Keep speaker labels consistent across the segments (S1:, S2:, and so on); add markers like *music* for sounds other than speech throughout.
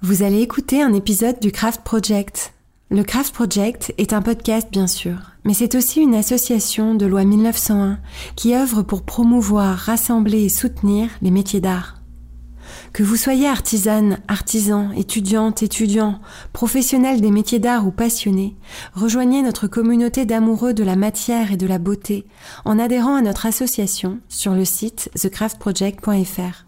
S1: Vous allez écouter un épisode du Craft Project. Le Craft Project est un podcast bien sûr, mais c'est aussi une association de loi 1901 qui œuvre pour promouvoir, rassembler et soutenir les métiers d'art. Que vous soyez artisane, artisan, étudiante, étudiant, professionnel des métiers d'art ou passionné, rejoignez notre communauté d'amoureux de la matière et de la beauté en adhérant à notre association sur le site thecraftproject.fr.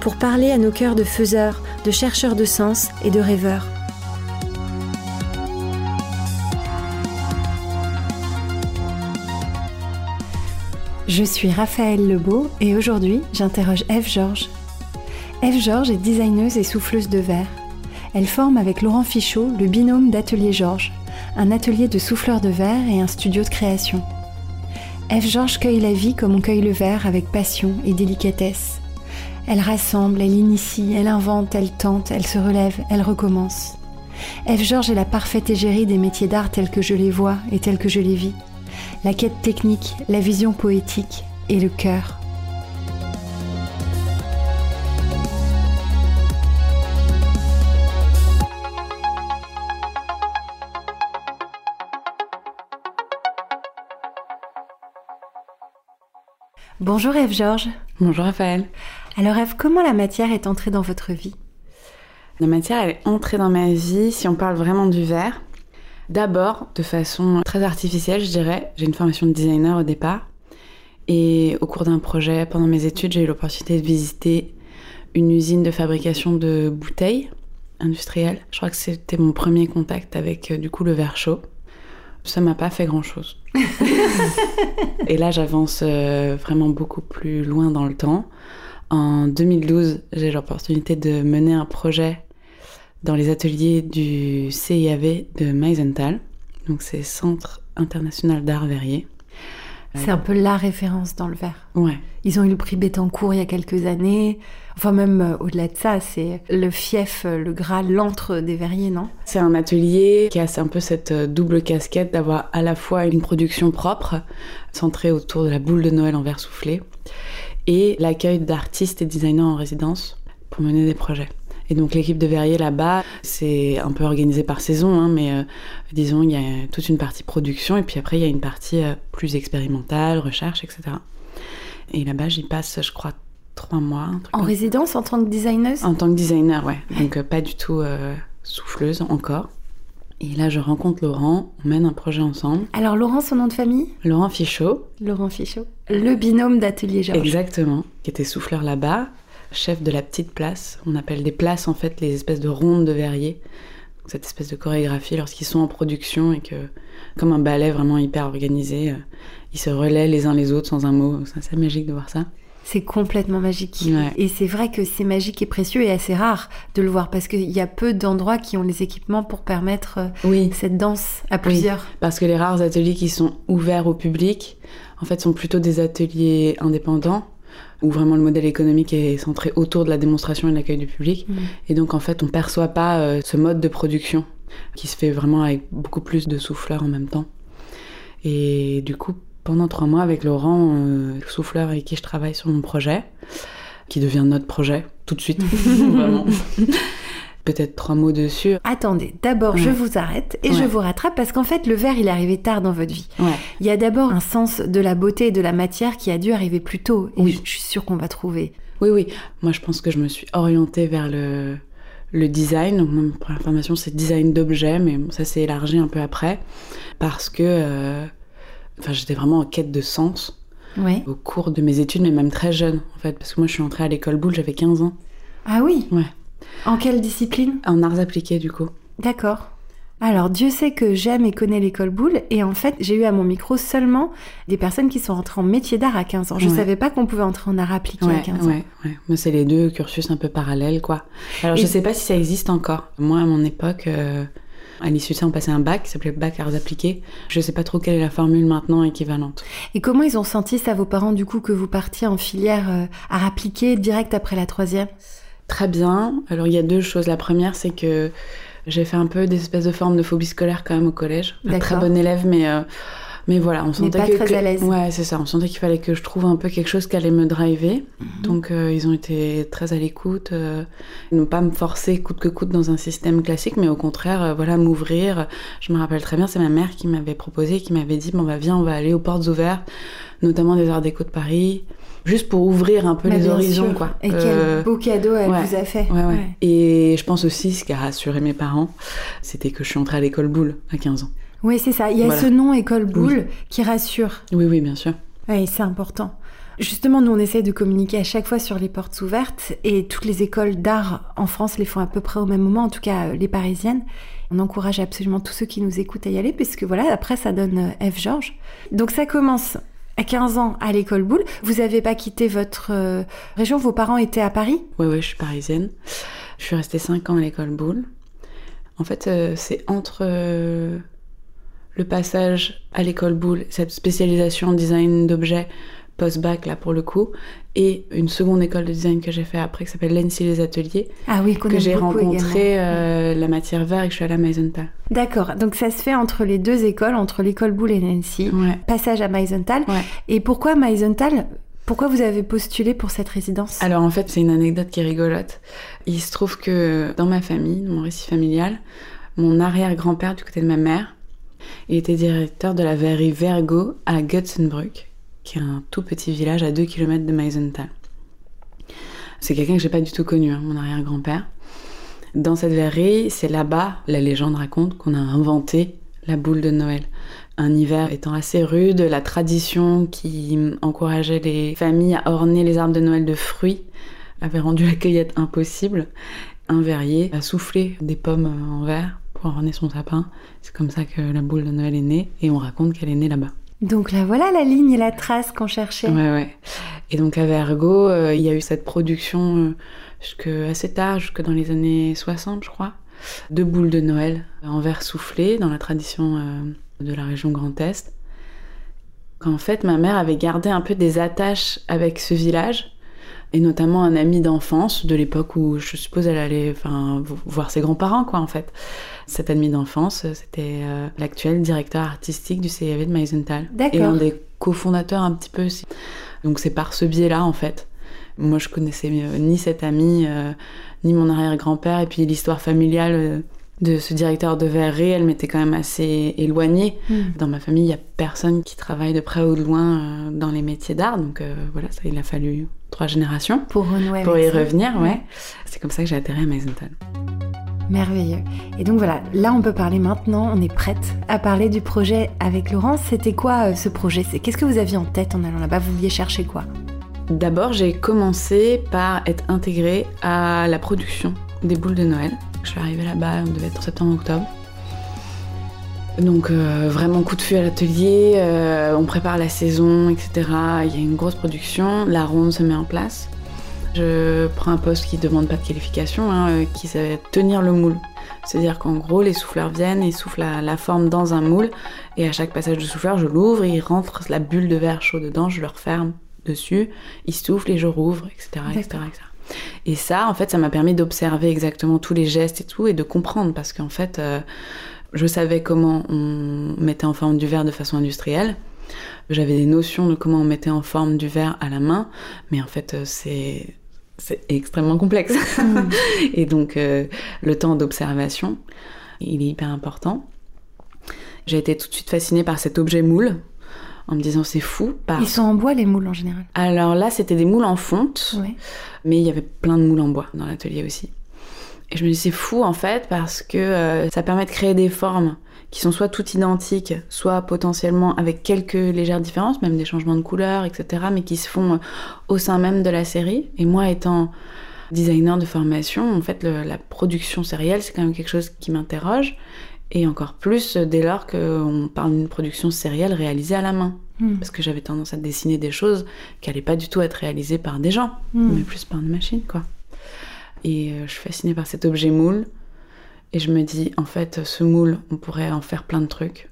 S1: pour parler à nos cœurs de faiseurs, de chercheurs de sens et de rêveurs. Je suis Raphaël Lebeau et aujourd'hui j'interroge Eve Georges. Eve Georges est designeuse et souffleuse de verre. Elle forme avec Laurent Fichot le binôme d'Atelier Georges, un atelier de souffleurs de verre et un studio de création. Eve Georges cueille la vie comme on cueille le verre avec passion et délicatesse. Elle rassemble, elle initie, elle invente, elle tente, elle se relève, elle recommence. Eve Georges est la parfaite égérie des métiers d'art tels que je les vois et tels que je les vis. La quête technique, la vision poétique et le cœur. Bonjour Eve Georges.
S2: Bonjour Raphaël.
S1: Alors Eve, comment la matière est entrée dans votre vie?
S2: La matière elle est entrée dans ma vie si on parle vraiment du verre. D'abord, de façon très artificielle, je dirais. J'ai une formation de designer au départ. Et au cours d'un projet, pendant mes études, j'ai eu l'opportunité de visiter une usine de fabrication de bouteilles industrielles. Je crois que c'était mon premier contact avec euh, du coup le verre chaud. Ça m'a pas fait grand chose. *laughs* et là, j'avance euh, vraiment beaucoup plus loin dans le temps. En 2012, j'ai l'opportunité de mener un projet dans les ateliers du CIAV de Meisenthal. Donc, c'est Centre international d'art verrier.
S1: C'est un peu la référence dans le verre.
S2: Ouais.
S1: Ils ont eu le prix Bettencourt il y a quelques années. Enfin, même euh, au-delà de ça, c'est le fief, euh, le gras, l'antre des verriers, non?
S2: C'est un atelier qui a un peu cette euh, double casquette d'avoir à la fois une production propre, centrée autour de la boule de Noël en verre soufflé, et l'accueil d'artistes et designers en résidence pour mener des projets. Et donc l'équipe de verrier là-bas, c'est un peu organisé par saison, hein, mais euh, disons il y a toute une partie production et puis après il y a une partie euh, plus expérimentale, recherche, etc. Et là-bas j'y passe, je crois, trois mois.
S1: En résidence en tant que designeuse?
S2: En tant que designer, ouais. Donc euh, pas du tout souffleuse encore. Et là, je rencontre Laurent, on mène un projet ensemble.
S1: Alors, Laurent, son nom de famille?
S2: Laurent Fichot.
S1: Laurent Fichot. Le binôme d'Atelier Georges.
S2: Exactement, qui était souffleur là-bas, chef de la petite place. On appelle des places, en fait, les espèces de rondes de verrier. Cette espèce de chorégraphie lorsqu'ils sont en production et que, comme un ballet vraiment hyper organisé, ils se relaient les uns les autres sans un mot. C'est assez magique de voir ça.
S1: C'est complètement magique. Et c'est vrai que c'est magique et précieux et assez rare de le voir parce qu'il y a peu d'endroits qui ont les équipements pour permettre oui. cette danse à plusieurs.
S2: Oui, parce que les rares ateliers qui sont ouverts au public, en fait, sont plutôt des ateliers indépendants où vraiment le modèle économique est centré autour de la démonstration et de l'accueil du public. Mmh. Et donc, en fait, on ne perçoit pas euh, ce mode de production qui se fait vraiment avec beaucoup plus de souffleurs en même temps. Et du coup, pendant trois mois avec Laurent, euh, le souffleur avec qui je travaille sur mon projet, qui devient notre projet tout de suite, *laughs* vraiment. Peut-être trois mots dessus.
S1: Attendez, d'abord je vous arrête et je vous rattrape parce qu'en fait le verre il est arrivé tard dans votre vie. Il y a d'abord un sens de la beauté et de la matière qui a dû arriver plus tôt et oui. je suis sûre qu'on va trouver.
S2: Oui, oui. Moi je pense que je me suis orientée vers le, le design. Donc, ma première formation c'est design d'objets, mais ça s'est élargi un peu après parce que euh, enfin, j'étais vraiment en quête de sens au cours de mes études, mais même très jeune en fait, parce que moi je suis entrée à l'école Boulle, j'avais 15 ans.
S1: Ah oui
S2: Ouais.
S1: En quelle discipline?
S2: En arts appliqués du coup.
S1: D'accord. alors Dieu sait que j'aime et connais l'école boule et en fait j'ai eu à mon micro seulement des personnes qui sont rentrées en métier d'art à 15 ans. Je ne savais pas qu'on pouvait entrer en art appliqué à 15 ans.
S2: Ouais, ouais. Moi c'est les deux cursus un peu parallèles quoi. Alors je ne sais pas si ça existe encore. Moi à mon époque, euh, à l'issue de ça on passait un bac qui s'appelait bac arts appliqués. Je ne sais pas trop quelle est la formule maintenant équivalente.
S1: Et comment ils ont senti ça vos parents du coup que vous partiez en filière euh, art appliqué direct après la troisième?
S2: Très bien. Alors il y a deux choses. La première c'est que j'ai fait un peu des espèces de formes de phobie scolaire quand même au collège. Un très bon élève, mais euh, mais voilà, on sentait
S1: pas
S2: que,
S1: très à l'aise.
S2: ouais, c'est ça. On sentait qu'il fallait que je trouve un peu quelque chose qui allait me driver. Mhm. Donc euh, ils ont été très à l'écoute, euh, ne pas me forcer coûte que coûte dans un système classique, mais au contraire, euh, voilà, m'ouvrir. Je me rappelle très bien, c'est ma mère qui m'avait proposé, qui m'avait dit bon bah viens, on va aller aux portes ouvertes, notamment des Arts Déco de Paris juste pour ouvrir un peu les horizons. Quoi.
S1: Et quel euh, beau cadeau elle vous a fait.
S2: Ouais, ouais. Et je pense aussi, ce qui a rassuré mes parents, c'était que je suis entrée à l'école Boule à 15 ans.
S1: Oui, c'est ça. Il y a ce nom école Boule qui rassure.
S2: Oui, oui, bien sûr.
S1: Oui, c'est important. Justement, nous, on essaie de communiquer à chaque fois sur les portes ouvertes et toutes les écoles d'art en France les font à peu près au même moment, en tout cas euh, les parisiennes. On encourage absolument tous ceux qui nous écoutent à y aller, puisque voilà, après, ça donne euh, F. Georges. Donc ça commence à 15 ans à l'école Boulle. Vous n'avez pas quitté votre euh, région, vos parents étaient à Paris?
S2: Oui, oui, je suis parisienne. Je suis restée 5 ans à l'école Boulle. En fait, c'est entre le passage à l'école Boulle, cette spécialisation en design d'objets post-bac là pour le coup, et une seconde école de design que j'ai fait après qui s'appelle l'ENSI Les Ateliers,
S1: ah oui,
S2: que j'ai rencontré euh, la matière vert et que je suis allée à Meisenthal.
S1: D'accord, donc ça se fait entre les deux écoles, entre l'école Boulle et l'ENSI, passage à Meisenthal. Et pourquoi Meisenthal? Pourquoi vous avez postulé pour cette résidence?
S2: Alors en fait, c'est une anecdote qui est rigolote. Il se trouve que dans ma famille, dans mon récit familial, mon arrière-grand-père du côté de ma mère, il était directeur de la verrerie Vergo à Götzenbrück qui est un tout petit village à 2 km de Meisenthal. C'est quelqu'un que j'ai pas du tout connu, hein, mon arrière-grand-père. Dans cette verrerie, c'est là-bas, la légende raconte, qu'on a inventé la boule de Noël. Un hiver étant assez rude, la tradition qui encourageait les familles à orner les arbres de Noël de fruits avait rendu la cueillette impossible. Un verrier a soufflé des pommes en verre pour orner son sapin. C'est comme ça que la boule de Noël est née et on raconte qu'elle est née là-bas.
S1: Donc là, voilà la ligne et la trace qu'on cherchait.
S2: Ouais, ouais. Et donc à Vergo, euh, il y a eu cette production euh, jusque assez tard, jusque dans les années 60, je crois, de boules de Noël en verre soufflé dans la tradition euh, de la région Grand Est. Qu'en fait, ma mère avait gardé un peu des attaches avec ce village et notamment un ami d'enfance de l'époque où je suppose elle allait enfin, voir ses grands-parents, quoi, en fait. Cet ami d'enfance, c'était euh, l'actuel directeur artistique du CIV de Meisenthal. Et un des cofondateurs un petit peu aussi. Donc c'est par ce biais-là, en fait. Moi, je connaissais euh, ni cet ami, euh, ni mon arrière-grand-père, et puis l'histoire familiale de ce directeur de verrerie, elle m'était quand même assez éloignée. Hmm. Dans ma famille, il n'y a personne qui travaille de près ou de loin dans les métiers d'art, donc voilà, ça, il a fallu trois générations
S1: pour,
S2: pour y revenir. Ouais. C'est comme ça que j'ai atterri à Maisenthal.
S1: Merveilleux. Et donc voilà, là on peut parler maintenant, on est prête à parler du projet avec Laurence. C'était quoi euh, ce projet? Qu'est-ce que vous aviez en tête en allant là-bas? Vous vouliez chercher quoi?
S2: D'abord, j'ai commencé par être intégrée à la production des boules de Noël. Je suis arrivée là-bas, on devait être en septembre-octobre. Donc euh, vraiment coup de feu à l'atelier, euh, on prépare la saison, etc. Il y a une grosse production, la ronde se met en place. Je prends un poste qui ne demande pas de qualification, hein, euh, qui sait tenir le moule. C'est-à-dire qu'en gros, les souffleurs viennent et soufflent la, forme dans un moule, et à chaque passage de souffleur, je l'ouvre, ils rentrent la bulle de verre chaud dedans, je le referme dessus, ils soufflent et je rouvre, etc. etc., Et ça, en fait, ça m'a permis d'observer exactement tous les gestes et tout, et de comprendre, parce qu'en fait, je savais comment on mettait en forme du verre de façon industrielle. J'avais des notions de comment on mettait en forme du verre à la main, mais en fait, euh, c'est c'est extrêmement complexe. *laughs* Et donc, euh, le temps d'observation, il est hyper important. J'ai été tout de suite fascinée par cet objet moule, en me disant c'est fou.
S1: Ils sont en bois les moules en général?
S2: Alors là, c'était des moules en fonte, mais il y avait plein de moules en bois dans l'atelier aussi. Et je me dis c'est fou en fait parce que euh, ça permet de créer des formes qui sont soit toutes identiques, soit potentiellement avec quelques légères différences, même des changements de couleur, etc., mais qui se font euh, au sein même de la série. Et moi étant designer de formation, en fait la production sérielle c'est quand même quelque chose qui m'interroge. Et encore plus dès lors qu'on parle d'une production sérielle réalisée à la main.
S1: Hmm.
S2: Parce que j'avais tendance à dessiner des choses qui n'allaient pas du tout être réalisées par des gens,
S1: Hmm.
S2: mais plus par des machines, quoi. Et euh, je suis fascinée par cet objet moule. Et je me dis, en fait, ce moule, on pourrait en faire plein de trucs.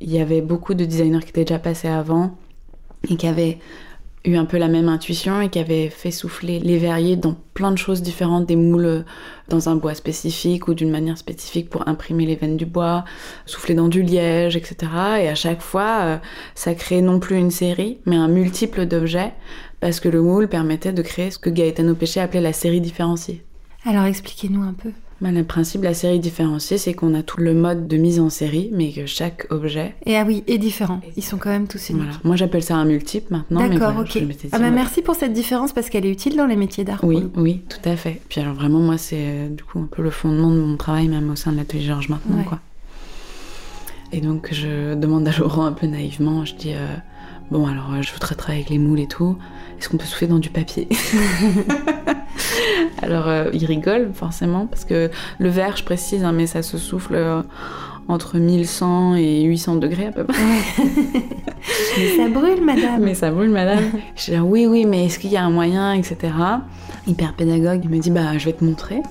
S2: Il y avait beaucoup de designers qui étaient déjà passés avant et qui avaient eu un peu la même intuition et qui avaient fait souffler les verriers dans plein de choses différentes, des moules dans un bois spécifique ou d'une manière spécifique pour imprimer les veines du bois, souffler dans du liège, etc. Et à chaque fois, euh, ça créait non plus une série, mais un multiple d'objets, parce que le moule permettait de créer ce que Gaetano Péché appelait la série différenciée.
S1: Alors expliquez-nous un peu.
S2: Ben, le principe de la série différenciée, c'est qu'on a tout le mode de mise en série, mais que chaque objet.
S1: Et ah oui, et différents. Ils sont quand même tous uniques.
S2: Voilà. Moi, j'appelle ça un multiple maintenant.
S1: D'accord,
S2: voilà,
S1: ok.
S2: dit,
S1: Ah bah
S2: ouais.
S1: merci pour cette différence parce qu'elle est utile dans les métiers d'art.
S2: Oui, oui, tout à fait. Puis alors vraiment, moi, c'est euh, du coup un peu le fondement de mon travail, même au sein de l'atelier Georges maintenant,
S1: Ouais.
S2: quoi. Et donc, je demande à Laurent un peu naïvement, je dis, euh, bon, alors, euh, je voudrais travailler avec les moules et tout, est-ce qu'on peut souffler dans du papier *laughs* Alors, euh, il rigole, forcément, parce que le verre, je précise, hein, mais ça se souffle euh, entre 1100 et 800 degrés à peu près. *laughs*
S1: Mais ça brûle, madame.
S2: Mais ça brûle, madame. *laughs* je dis oui, oui, mais est-ce qu'il y a un moyen, etc. Hyper pédagogue, il me dit bah je vais te montrer.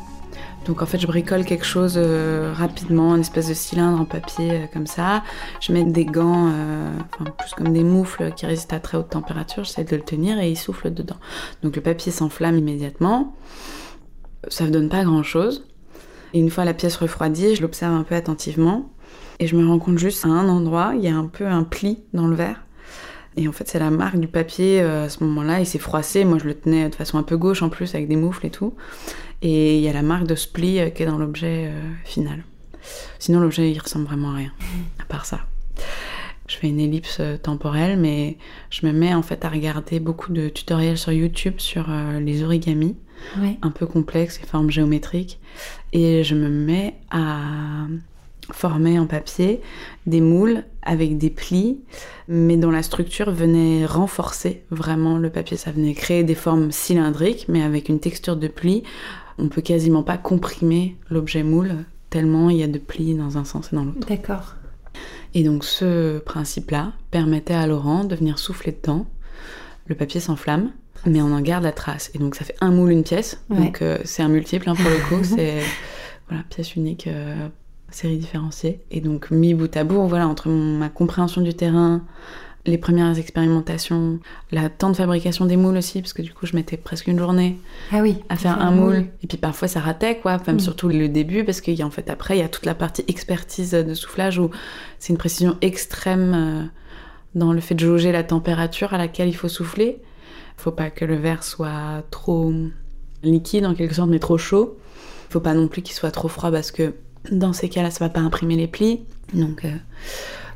S2: Donc en fait, je bricole quelque chose euh, rapidement, une espèce de cylindre en papier euh, comme ça. Je mets des gants, euh, enfin plus comme des moufles qui résistent à très haute température. J'essaie de le tenir et il souffle dedans. Donc le papier s'enflamme immédiatement. Ça ne donne pas grand-chose. Et une fois la pièce refroidie, je l'observe un peu attentivement et je me rends compte juste à un endroit, il y a un peu un pli dans le verre. Et en fait, c'est la marque du papier à ce moment-là. Il s'est froissé. Moi, je le tenais de façon un peu gauche en plus, avec des moufles et tout. Et il y a la marque de ce pli euh, qui est dans l'objet euh, final. Sinon, l'objet, il ressemble vraiment à rien, à part ça. Je fais une ellipse euh, temporelle, mais je me mets en fait à regarder beaucoup de tutoriels sur YouTube sur euh, les origamis
S1: Ouais.
S2: un peu complexes, les formes géométriques. Et je me mets à former en papier des moules avec des plis, mais dont la structure venait renforcer vraiment le papier. Ça venait créer des formes cylindriques, mais avec une texture de pli. On peut quasiment pas comprimer l'objet moule, tellement il y a de plis dans un sens et dans l'autre.
S1: D'accord.
S2: Et donc ce principe-là permettait à Laurent de venir souffler dedans. Le papier s'enflamme, mais on en garde la trace. Et donc ça fait un moule, une pièce.
S1: Ouais.
S2: Donc euh, c'est un multiple hein, pour le coup. c'est *laughs* voilà, pièce unique, euh, série différenciée. Et donc mis bout à bout, voilà, entre ma compréhension du terrain, les premières expérimentations, la temps de fabrication des moules aussi, parce que du coup je mettais presque une journée
S1: Ah oui.
S2: à faire un moule. Et puis parfois ça ratait, quoi. Même
S1: Mm.
S2: surtout le début, parce qu'il y a en fait après, il y a toute la partie expertise de soufflage où c'est une précision extrême euh, dans le fait de jauger la température à laquelle il faut souffler. Il faut pas que le verre soit trop liquide en quelque sorte, mais trop chaud. Il faut pas non plus qu'il soit trop froid parce que dans ces cas-là, ça va pas imprimer les plis. Donc, euh,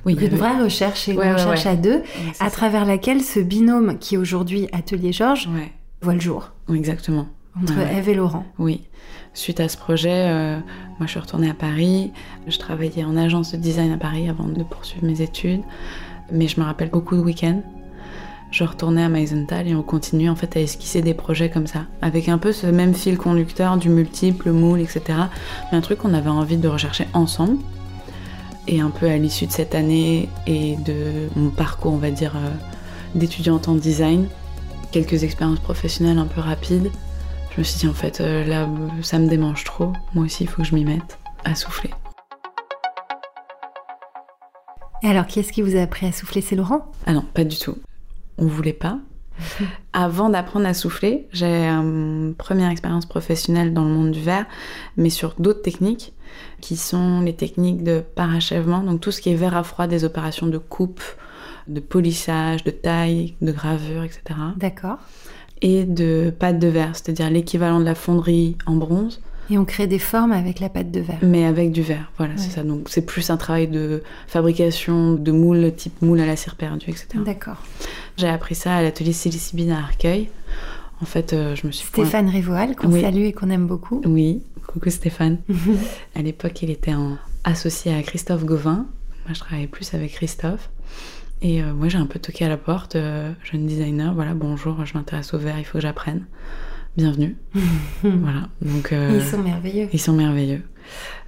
S2: oui.
S1: Donc
S2: il y
S1: une vraie recherche et une
S2: Ouais,
S1: recherche
S2: ouais.
S1: à deux, à
S2: ça.
S1: travers laquelle ce binôme qui est aujourd'hui Atelier Georges voit le jour.
S2: exactement.
S1: Entre. Eve et Laurent.
S2: Oui. Suite à ce projet, euh, moi je suis retournée à Paris. Je travaillais en agence de design à Paris avant de poursuivre mes études. Mais je me rappelle beaucoup de week-ends. Je retournais à Meisenthal et on continuait en fait à esquisser des projets comme ça, avec un peu ce même fil conducteur du multiple, moule, etc. Mais un truc qu'on avait envie de rechercher ensemble. Et un peu à l'issue de cette année et de mon parcours, on va dire, euh, d'étudiante en design, quelques expériences professionnelles un peu rapides, je me suis dit en fait euh, là ça me démange trop, moi aussi il faut que je m'y mette à souffler.
S1: Et alors, qui est-ce qui vous a appris à souffler? C'est Laurent?
S2: Ah non, pas du tout. On voulait pas. *laughs* Avant d'apprendre à souffler, j'ai une première expérience professionnelle dans le monde du verre, mais sur d'autres techniques, qui sont les techniques de parachèvement, donc tout ce qui est verre à froid, des opérations de coupe, de polissage, de taille, de gravure, etc.
S1: D'accord.
S2: Et de pâte de verre, c'est-à-dire l'équivalent de la fonderie en bronze,
S1: Et on crée des formes avec la pâte de verre.
S2: mais avec du verre. Voilà,
S1: Ouais.
S2: c'est ça. Donc c'est plus un travail de fabrication de moules, type moule à la cire perdue, etc.
S1: D'accord.
S2: J'ai appris ça à l'atelier Silicibine à Arcueil. En fait, euh, je me suis point-
S1: Stéphane Rivoal, qu'on
S2: Oui.
S1: salue et qu'on aime beaucoup.
S2: Oui, coucou Stéphane. *laughs* à l'époque, il était en... associé à Christophe Gauvin. Moi, je travaillais plus avec Christophe. Et euh, moi, j'ai un peu toqué à la porte, euh, jeune designer. Voilà, bonjour, je m'intéresse au verre, il faut que j'apprenne. bienvenue. *laughs* voilà. Donc,
S1: ils sont merveilleux.
S2: Ils sont merveilleux.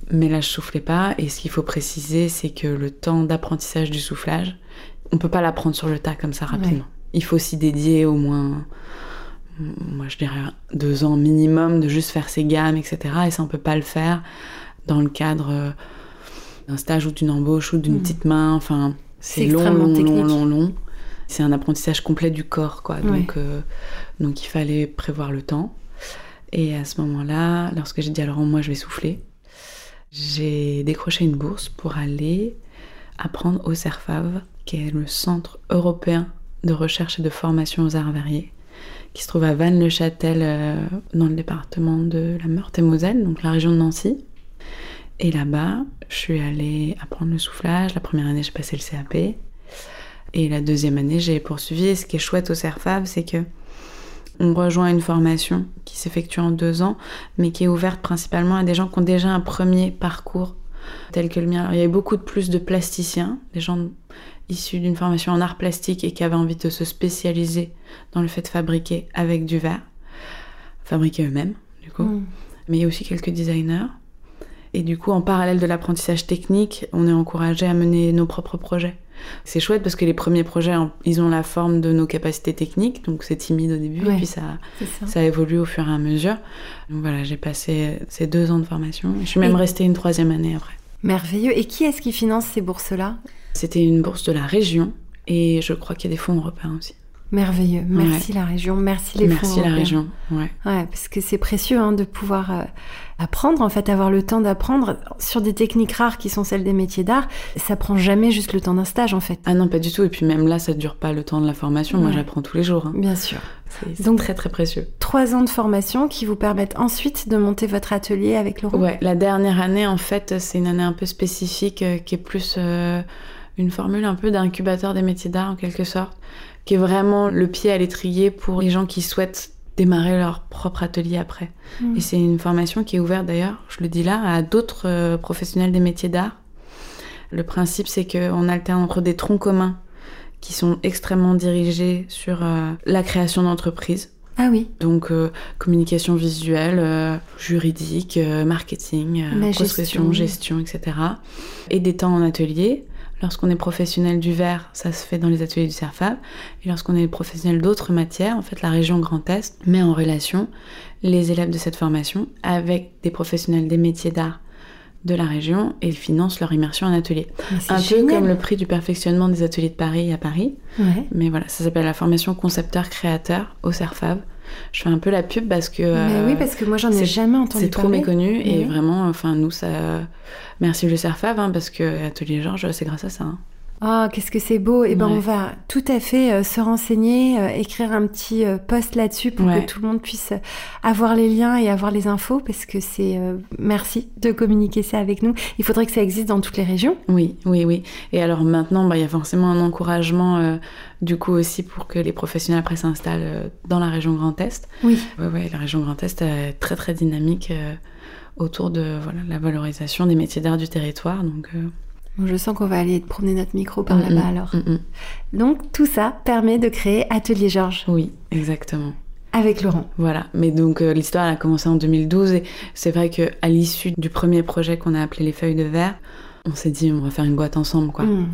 S2: Mais là, je soufflais pas. Et ce qu'il faut préciser, c'est que le temps d'apprentissage du soufflage, on peut pas l'apprendre sur le tas comme ça rapidement. Il faut s'y dédier au moins, moi je dirais deux ans minimum de juste faire ses gammes, etc. Et ça, on peut pas le faire dans le cadre euh, d'un stage ou d'une embauche ou d'une hmm. petite main. Enfin, c'est long, long, long, long, long, C'est un apprentissage complet du corps, quoi. Donc, euh, donc il fallait prévoir le temps. Et à ce moment-là, lorsque j'ai dit à Laurent, moi je vais souffler, j'ai décroché une bourse pour aller apprendre au CERFAV, qui est le Centre européen de recherche et de formation aux arts variés, qui se trouve à Vannes-le-Châtel, euh, dans le département de la Meurthe-et-Moselle, donc la région de Nancy. Et là-bas, je suis allée apprendre le soufflage. La première année, j'ai passé le CAP. Et la deuxième année, j'ai poursuivi. Et ce qui est chouette au CERFAV, c'est que on rejoint une formation qui s'effectue en deux ans, mais qui est ouverte principalement à des gens qui ont déjà un premier parcours tel que le mien. Alors, il y avait beaucoup de plus de plasticiens, des gens issus d'une formation en art plastique et qui avaient envie de se spécialiser dans le fait de fabriquer avec du verre, fabriquer eux-mêmes, du coup. Mm. Mais il y a aussi quelques designers. Et du coup, en parallèle de l'apprentissage technique, on est encouragé à mener nos propres projets. C'est chouette parce que les premiers projets, ils ont la forme de nos capacités techniques, donc c'est timide au début, et puis ça, ça, évolue au fur et à mesure. Donc voilà, j'ai passé ces deux ans de formation. Je suis même restée une troisième année après.
S1: Merveilleux. Et qui est-ce qui finance ces bourses-là?
S2: C'était une bourse de la région, et je crois qu'il y a des fonds européens aussi.
S1: Merveilleux. Merci la région, merci les
S2: Merci la région,
S1: ouais. ouais. parce que c'est précieux hein, de pouvoir euh, apprendre, en fait, avoir le temps d'apprendre sur des techniques rares qui sont celles des métiers d'art. Ça prend jamais juste le temps d'un stage, en fait.
S2: Ah non, pas du tout. Et puis même là, ça dure pas le temps de la formation. Moi, j'apprends tous les jours. Hein.
S1: Bien sûr.
S2: C'est Donc très très précieux.
S1: Trois ans de formation qui vous permettent ensuite de monter votre atelier avec Laurent.
S2: Ouais, la dernière année, en fait, c'est une année un peu spécifique euh, qui est plus euh, une formule un peu d'incubateur des métiers d'art en quelque sorte qui est vraiment le pied à l'étrier pour les gens qui souhaitent démarrer leur propre atelier après. Mm. Et c'est une formation qui est ouverte d'ailleurs, je le dis là, à d'autres euh, professionnels des métiers d'art. Le principe, c'est qu'on alterne entre des troncs communs qui sont extrêmement dirigés sur euh, la création d'entreprises.
S1: Ah oui.
S2: Donc euh, communication visuelle, juridique, marketing, prospection, gestion, etc. Et des temps en atelier Lorsqu'on est professionnel du verre, ça se fait dans les ateliers du CERFAB. Et lorsqu'on est professionnel d'autres matières, en fait, la région Grand Est met en relation les élèves de cette formation avec des professionnels des métiers d'art de la région et ils financent leur immersion en atelier. Un peu comme le prix du perfectionnement des ateliers de Paris à Paris. Mais voilà, ça s'appelle la formation concepteur-créateur au CERFAB. Je fais un peu la pub parce que.
S1: Mais oui, parce que moi j'en ai jamais entendu
S2: C'est trop méconnu et vraiment, enfin nous ça. Merci le CERFAV hein, parce que Atelier Georges, c'est grâce à ça. Hein.
S1: Ah, qu'est-ce que c'est beau. Et eh ben, on va tout à fait euh, se renseigner, euh, écrire un petit euh, post là-dessus pour que tout le monde puisse avoir les liens et avoir les infos parce que c'est merci de communiquer ça avec nous. Il faudrait que ça existe dans toutes les régions.
S2: Oui, oui, oui. Et alors maintenant, bah, il y a forcément un encouragement du coup aussi pour que les professionnels après s'installent dans la région Grand Est.
S1: Oui.
S2: Ouais, ouais, la région Grand Est est très très dynamique autour de voilà, la valorisation des métiers d'art du territoire. Donc
S1: je sens qu'on va aller promener notre micro par là-bas alors. donc tout ça permet de créer Atelier Georges.
S2: Oui, exactement.
S1: Avec Laurent.
S2: Voilà, mais donc euh, l'histoire a commencé en 2012 et c'est vrai que à l'issue du premier projet qu'on a appelé les feuilles de verre, on s'est dit on va faire une boîte ensemble quoi. Mm.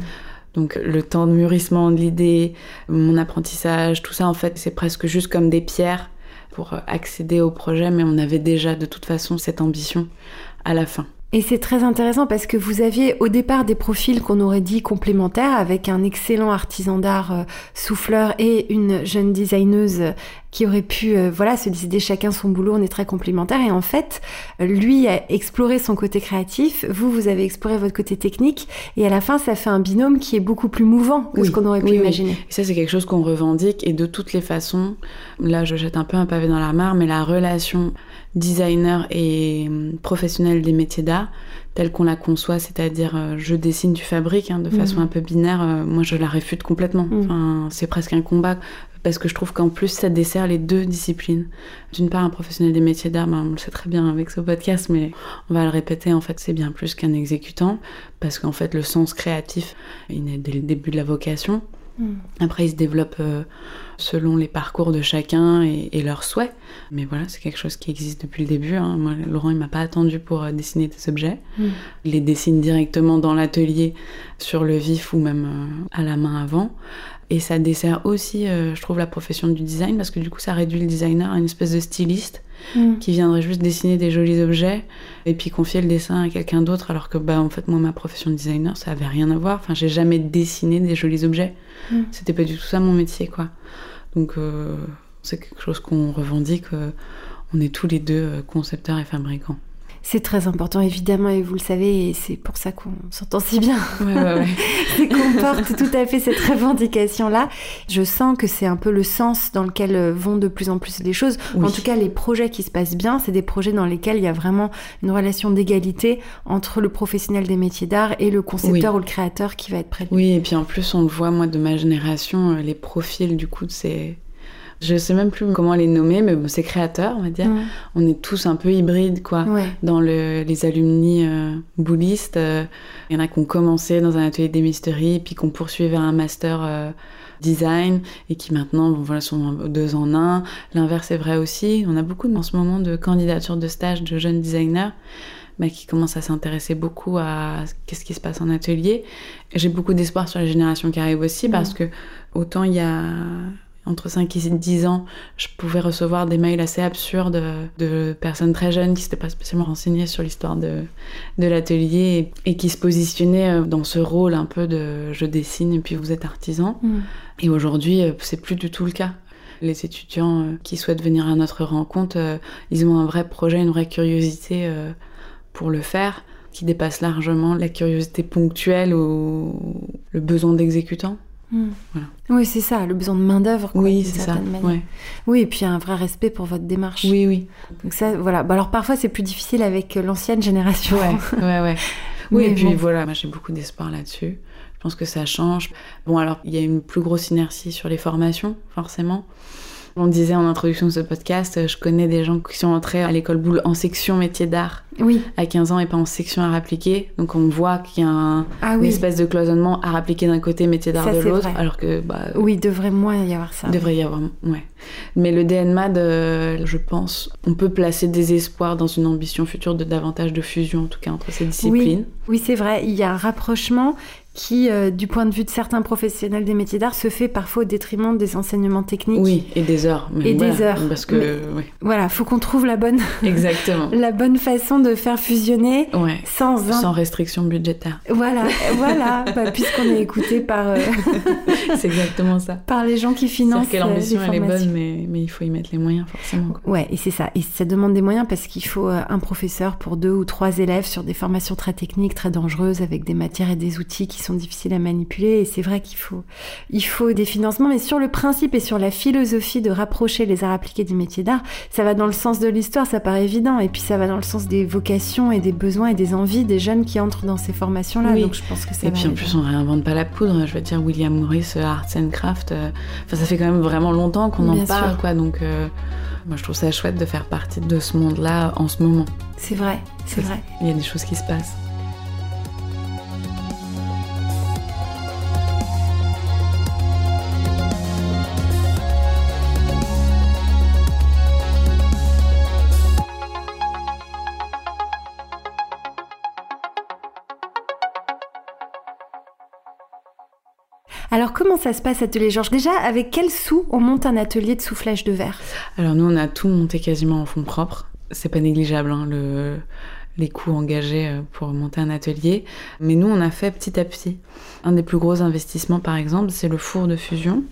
S2: Donc le temps de mûrissement de l'idée, mon apprentissage, tout ça en fait c'est presque juste comme des pierres pour accéder au projet, mais on avait déjà de toute façon cette ambition à la fin.
S1: Et c'est très intéressant parce que vous aviez au départ des profils qu'on aurait dit complémentaires avec un excellent artisan d'art euh, souffleur et une jeune designeuse qui aurait pu euh, voilà se décider chacun son boulot, on est très complémentaires. Et en fait lui a exploré son côté créatif, vous vous avez exploré votre côté technique. Et à la fin ça fait un binôme qui est beaucoup plus mouvant que ce qu'on aurait pu imaginer.
S2: Et ça c'est quelque chose qu'on revendique. Et de toutes les façons, là je jette un peu un pavé dans la mare mais la relation designer et hum, professionnel des métiers d'art, telle qu'on la conçoit, c'est-à-dire euh, je dessine, tu fabriques, hein, de mm. façon un peu binaire, euh, moi je la réfute complètement. Mm. Enfin, c'est presque un combat parce que je trouve qu'en plus ça dessert les deux disciplines. D'une part, un professionnel des métiers d'art, ben, on le sait très bien avec ce podcast, mais on va le répéter, en fait, c'est bien plus qu'un exécutant, parce qu'en fait, le sens créatif, il est dès le début de la vocation. Mm. Après, il se développe euh, selon les parcours de chacun et, leurs souhaits. Mais voilà, c'est quelque chose qui existe depuis le début. Hein. Moi, Laurent, il m'a pas attendu pour euh, dessiner des objets. Mm. Il les dessine directement dans l'atelier, sur le vif ou même euh, à la main avant. Et ça dessert aussi, euh, je trouve, la profession du design parce que du coup, ça réduit le designer à une espèce de styliste mm. qui viendrait juste dessiner des jolis objets et puis confier le dessin à quelqu'un d'autre. Alors que, bah, en fait, moi, ma profession de designer, ça avait rien à voir. Enfin, j'ai jamais dessiné des jolis objets. Mm. C'était pas du tout ça mon métier, quoi. Donc, euh, c'est quelque chose qu'on revendique. Euh, on est tous les deux concepteurs et fabricants.
S1: C'est très important, évidemment, et vous le savez, et c'est pour ça qu'on s'entend si bien.
S2: Ouais, ouais, ouais. *laughs*
S1: c'est qu'on porte tout à fait cette revendication-là. Je sens que c'est un peu le sens dans lequel euh, vont de plus en plus les choses. En tout cas, les projets qui se passent bien, c'est des projets dans lesquels il y a vraiment une relation d'égalité entre le professionnel des métiers d'art et le concepteur ou le créateur qui va être prêt.
S2: Oui, et puis en plus, on le voit, moi, de ma génération, euh, les profils, du coup, de ces je sais même plus comment les nommer, mais bon, c'est créateur, on va dire. On est tous un peu hybrides, quoi. Dans le, les alumni euh, boulistes, euh, il y en a qui ont commencé dans un atelier d'émisterie, puis qui ont poursuivi vers un master euh, design, et qui maintenant bon, voilà, sont deux en un. L'inverse est vrai aussi. On a beaucoup en ce moment de candidatures de stage de jeunes designers. Bah, qui commencent à s'intéresser beaucoup à qu'est-ce qui se passe en atelier. J'ai beaucoup d'espoir sur la génération qui arrive aussi parce que autant il y a entre 5 et 10 ans, je pouvais recevoir des mails assez absurdes de personnes très jeunes qui s'étaient pas spécialement renseignées sur l'histoire de, de l'atelier et, qui se positionnaient euh, dans ce rôle un peu de je dessine et puis vous êtes artisan. Mm. Et aujourd'hui, euh, c'est plus du tout le cas. Les étudiants euh, qui souhaitent venir à notre rencontre, ils ont un vrai projet, une vraie curiosité pour le faire qui dépasse largement la curiosité ponctuelle ou le besoin d'exécutant.
S1: Hmm. Oui, c'est ça, le besoin de main-d'œuvre.
S2: Oui, c'est ça.
S1: Oui, et puis un vrai respect pour votre démarche.
S2: Oui, oui.
S1: Donc, ça, voilà. Bah, alors, parfois, c'est plus difficile avec l'ancienne génération.
S2: Ouais, *laughs* ouais, ouais. Oui, et puis voilà, moi j'ai beaucoup d'espoir là-dessus. Je pense que ça change. Bon, alors, il y a une plus grosse inertie sur les formations, forcément. On disait en introduction de ce podcast, je connais des gens qui sont entrés à l'école boule en section métier d'art
S1: oui.
S2: à 15 ans et pas en section art appliqué. Donc on voit qu'il y a un,
S1: ah
S2: une espèce de cloisonnement art appliqué d'un côté, métier d'art de l'autre. Alors que. Bah,
S1: oui, il devrait moins y avoir ça.
S2: Devrait y avoir, ouais. Mais le DNMAD, euh, je pense, on peut placer des espoirs dans une ambition future de davantage de fusion, en tout cas, entre ces disciplines.
S1: Oui, oui c'est vrai. Il y a un rapprochement qui, euh, du point de vue de certains professionnels des métiers d'art, se fait parfois au détriment des enseignements techniques.
S2: Oui, et des heures.
S1: et des heures.
S2: Parce que,
S1: Voilà, faut qu'on trouve la bonne, *laughs*
S2: Exactement.
S1: la bonne façon de faire fusionner sans...
S2: Sans restriction budgétaire.
S1: Voilà, *laughs* voilà, bah, puisqu'on est écouté par... Euh, *laughs*
S2: C'est exactement ça.
S1: Par les gens qui financent que
S2: l'ambition,
S1: elle
S2: est bonne, mais, mais il faut y mettre les moyens, forcément.
S1: Ouais, et c'est ça. Et ça demande des moyens parce qu'il faut euh, un professeur pour deux ou trois élèves sur des formations très techniques, très dangereuses, avec des matières et des outils qui sont difficiles à manipuler. Et c'est vrai qu'il faut, il faut des financements. Mais sur le principe et sur la philosophie de rapprocher les arts appliqués du métier d'art, ça va dans le sens de l'histoire, ça paraît évident. Et puis ça va dans le sens des vocations et des besoins et des envies des jeunes qui entrent dans ces formations-là. Donc je pense que
S2: Et puis en plus, on réinvente pas la poudre. Je veux dire, William Morris, euh, Arts and Craft, euh, enfin, ça fait quand même vraiment longtemps qu'on en parle, quoi. Donc euh, moi, je trouve ça chouette de faire partie de ce monde-là en ce moment.
S1: C'est vrai, c'est vrai.
S2: Il y a des choses qui se passent.
S1: Comment ça se passe Atelier Georges? Déjà, avec quels sous on monte un atelier de soufflage de verre?
S2: Alors nous, on a tout monté quasiment en fonds propres. C'est pas négligeable, hein, le, les coûts engagés euh, pour monter un atelier. Mais nous, on a fait petit à petit. Un des plus gros investissements, par exemple, c'est le four de fusion.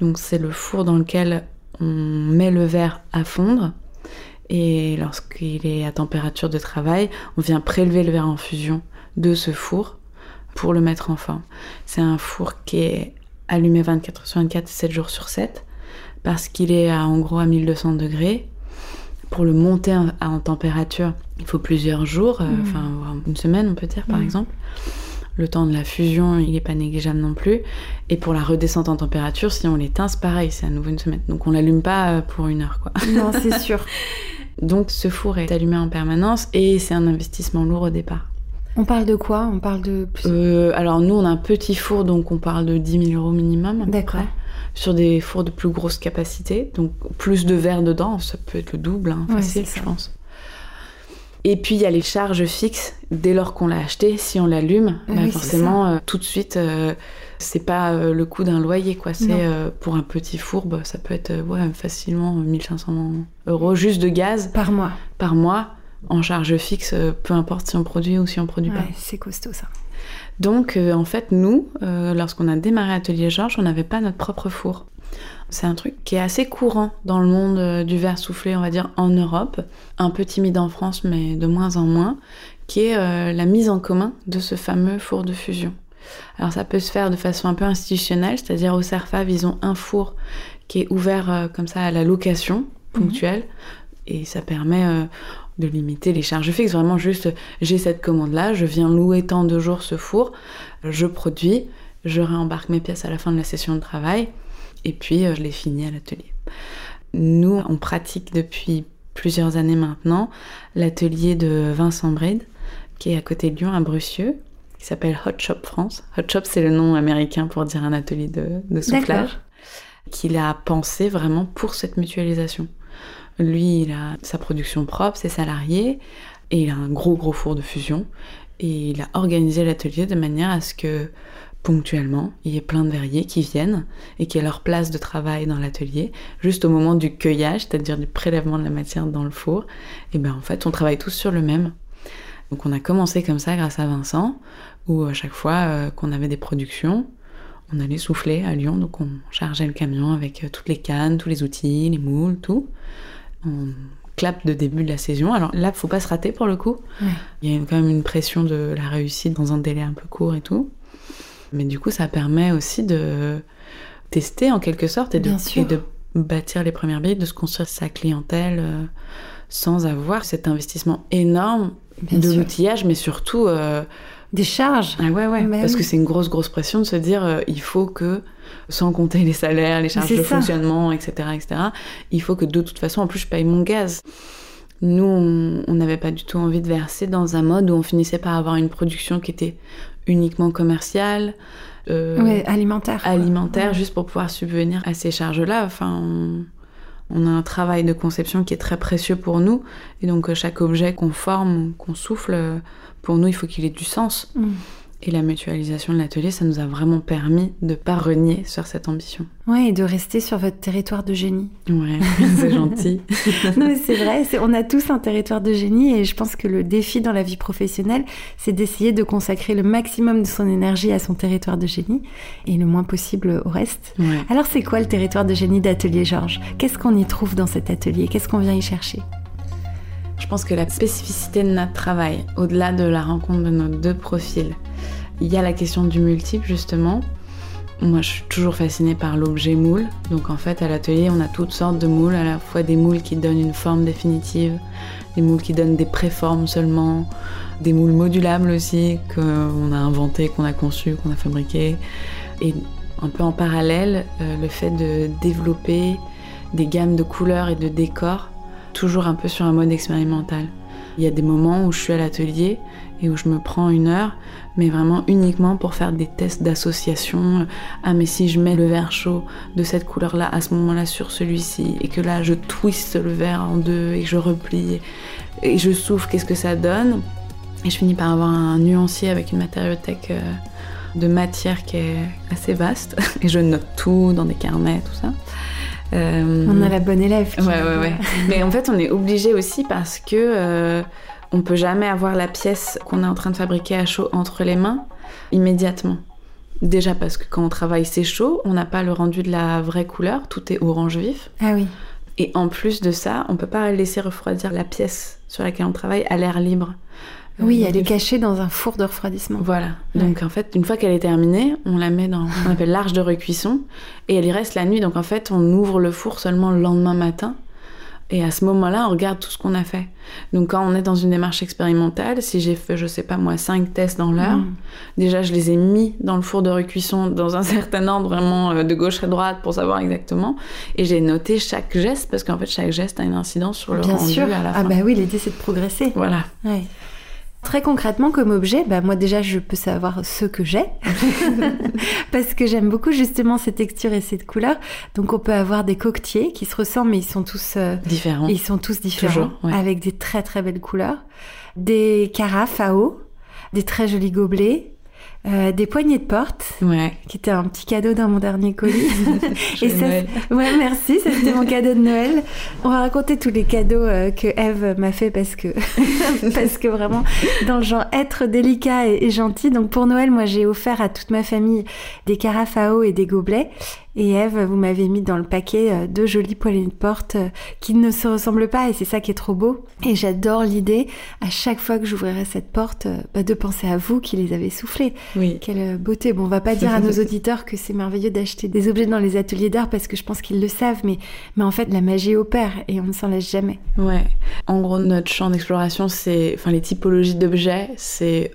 S2: Donc c'est le four dans lequel on met le verre à fondre. Et lorsqu'il est à température de travail, on vient prélever le verre en fusion de ce four pour le mettre en forme. C'est un four qui est allumé 24 sur 24, 7 jours sur 7, parce qu'il est à, en gros à 1200 degrés. Pour le monter en, température, il faut plusieurs jours, euh, mmh. enfin une semaine on peut dire par mmh. exemple. Le temps de la fusion, il n'est pas négligeable non plus. Et pour la redescente en température, si on l'éteint, c'est pareil, c'est à nouveau une semaine. Donc on l'allume pas euh, pour une heure, quoi.
S1: Non, c'est sûr. *laughs*
S2: Donc ce four est allumé en permanence et c'est un investissement lourd au départ.
S1: On parle de quoi? On parle de
S2: euh, Alors nous, on a un petit four, donc on parle de 10 000 euros minimum.
S1: D'accord.
S2: Sur des fours de plus grosse capacité, donc plus de verre dedans, ça peut être le double, hein, facile, je pense. Et puis il y a les charges fixes dès lors qu'on l'a acheté. Si on l'allume, bah, forcément, euh, tout de suite, euh, c'est pas euh, le coût d'un loyer, quoi. C'est pour un petit fourbe, ça peut être ouais, facilement 1500 euros juste de gaz
S1: par mois.
S2: Par mois, en charge fixe, peu importe si on produit ou si on produit pas.
S1: C'est costaud ça.
S2: Donc en fait, nous, lorsqu'on a démarré Atelier Georges, on n'avait pas notre propre four. C'est un truc qui est assez courant dans le monde euh, du verre soufflé, on va dire, en Europe, un peu timide en France, mais de moins en moins, qui est euh, la mise en commun de ce fameux four de fusion. Alors ça peut se faire de façon un peu institutionnelle, c'est-à-dire au CERFAV, ils ont un four qui est ouvert euh, comme ça à la location ponctuelle, et ça permet de limiter les charges fixes. Vraiment juste, j'ai cette commande-là, je viens louer tant de jours ce four, je produis, je réembarque mes pièces à la fin de la session de travail, et puis, euh, je l'ai fini à l'atelier. Nous, on pratique depuis plusieurs années maintenant l'atelier de Vincent Bride, qui est à côté de Lyon, à Brucieux, qui s'appelle Hot Shop France. Hot Shop, c'est le nom américain pour dire un atelier de, de soufflage, qu'il a pensé vraiment pour cette mutualisation. Lui, il a sa production propre, ses salariés, et il a un gros gros four de fusion. Et il a organisé l'atelier de manière à ce que ponctuellement, il y a plein de verriers qui viennent et qui ont leur place de travail dans l'atelier, juste au moment du cueillage, c'est-à-dire du prélèvement de la matière dans le four, et bien en fait on travaille tous sur le même. Donc on a commencé comme ça grâce à Vincent, où à chaque fois euh, qu'on avait des productions, on allait souffler à Lyon, donc on chargeait le camion avec euh, toutes les cannes, tous les outils, les moules, tout. On clap de début de la saison. Alors là, faut pas se rater pour le coup. Il y a quand même une pression de la réussite dans un délai un peu court et tout. Mais du coup, ça permet aussi de tester en quelque sorte et de, de bâtir les premières billes, de se construire sa clientèle euh, sans avoir cet investissement énorme de l'outillage, mais surtout euh,
S1: des charges.
S2: Ah ouais, ouais. parce que c'est une grosse, grosse pression de se dire euh, il faut que, sans compter les salaires, les charges de fonctionnement, etc., etc., il faut que de toute façon, en plus, je paye mon gaz. Nous, on n'avait pas du tout envie de verser dans un mode où on finissait par avoir une production qui était uniquement commercial.
S1: Euh, alimentaire.
S2: Alimentaire, juste pour pouvoir subvenir à ces charges-là. Enfin, on, a un travail de conception qui est très précieux pour nous. Et donc, chaque objet qu'on forme, qu'on souffle, pour nous, il faut qu'il ait du sens. Mm. Et la mutualisation de l'atelier, ça nous a vraiment permis de pas renier sur cette ambition.
S1: Ouais, et de rester sur votre territoire de génie.
S2: Ouais, *laughs* c'est gentil. *laughs*
S1: non, mais c'est vrai, on a tous un territoire de génie et je pense que le défi dans la vie professionnelle, c'est d'essayer de consacrer le maximum de son énergie à son territoire de génie et le moins possible au reste. Alors, c'est quoi le territoire de génie d'Atelier Georges? Qu'est-ce qu'on y trouve dans cet atelier? Qu'est-ce qu'on vient y chercher?
S2: Je pense que la spécificité de notre travail, au-delà de la rencontre de nos deux profils, il y a la question du multiple justement. Moi, je suis toujours fascinée par l'objet moule. Donc, en fait, à l'atelier, on a toutes sortes de moules, à la fois des moules qui donnent une forme définitive, des moules qui donnent des préformes seulement, des moules modulables aussi, qu'on a inventé, qu'on a conçu, qu'on a fabriqué. Et un peu en parallèle, euh, le fait de développer des gammes de couleurs et de décors toujours un peu sur un mode expérimental. Il y a des moments où je suis à l'atelier et où je me prends une heure, mais vraiment uniquement pour faire des tests d'association. Ah mais si je mets le verre chaud de cette couleur-là à ce moment-là sur celui-ci, et que là je twiste le verre en deux et que je replie et je souffle, qu'est-ce que ça donne? Et je finis par avoir un nuancier avec une matériothèque euh, de matière qui est assez vaste. *laughs* Et je note tout dans des carnets, tout ça.
S1: Euh, on a la bonne élève.
S2: Ouais, ouais, ouais. Mais en fait, on est obligé aussi parce que euh, on peut jamais avoir la pièce qu'on est en train de fabriquer à chaud entre les mains immédiatement. Déjà parce que quand on travaille c'est chaud, on n'a pas le rendu de la vraie couleur, tout est orange vif.
S1: Ah oui.
S2: Et en plus de ça, on peut pas laisser refroidir la pièce sur laquelle on travaille à l'air libre.
S1: Oui, elle est cachée dans un four de refroidissement.
S2: Voilà. Donc en fait, une fois qu'elle est terminée, on la met dans qu'on appelle l'arche de recuisson et elle y reste la nuit. Donc en fait, on ouvre le four seulement le lendemain matin. Et à ce moment-là, on regarde tout ce qu'on a fait. Donc quand on est dans une démarche expérimentale, si j'ai fait, je sais pas moi, cinq tests dans l'heure, mm. déjà je les ai mis dans le four de recuisson dans un *laughs* certain ordre, vraiment euh, de gauche à droite pour savoir exactement. Et j'ai noté chaque geste parce qu'en fait chaque geste a une incidence sur le
S1: Bien
S2: rendu
S1: sûr.
S2: à la
S1: ah
S2: fin.
S1: Ah bah oui, l'idée c'est de progresser.
S2: Voilà.
S1: Très concrètement, comme objet, bah moi déjà, je peux savoir ce que j'ai, *laughs* parce que j'aime beaucoup justement ces textures et cette couleur. Donc on peut avoir des coquetiers qui se ressemblent, mais ils sont tous euh,
S2: différents.
S1: Ils sont tous différents, avec des très très belles couleurs. Des carafes à eau, des très jolis gobelets, euh, des poignées de porte,
S2: ouais.
S1: qui était un petit cadeau dans mon dernier colis. *laughs* et ça, ouais, merci, c'était mon cadeau de Noël. On va raconter tous les cadeaux euh, que Eve m'a fait parce que *laughs* parce que vraiment dans le genre être délicat et, et gentil. Donc pour Noël, moi j'ai offert à toute ma famille des carafes à eau et des gobelets. Et Eve, vous m'avez mis dans le paquet euh, deux jolies poignées de porte euh, qui ne se ressemblent pas et c'est ça qui est trop beau. Et j'adore l'idée, à chaque fois que j'ouvrirai cette porte, euh, bah, de penser à vous qui les avez soufflés.
S2: Oui.
S1: Quelle beauté. Bon, on va pas dire à nos auditeurs que c'est merveilleux d'acheter des objets dans les ateliers d'art parce que je pense qu'ils le savent, mais, mais en fait, la magie opère et on ne s'en laisse jamais.
S2: Ouais. En gros, notre champ d'exploration, c'est, enfin, les typologies d'objets, c'est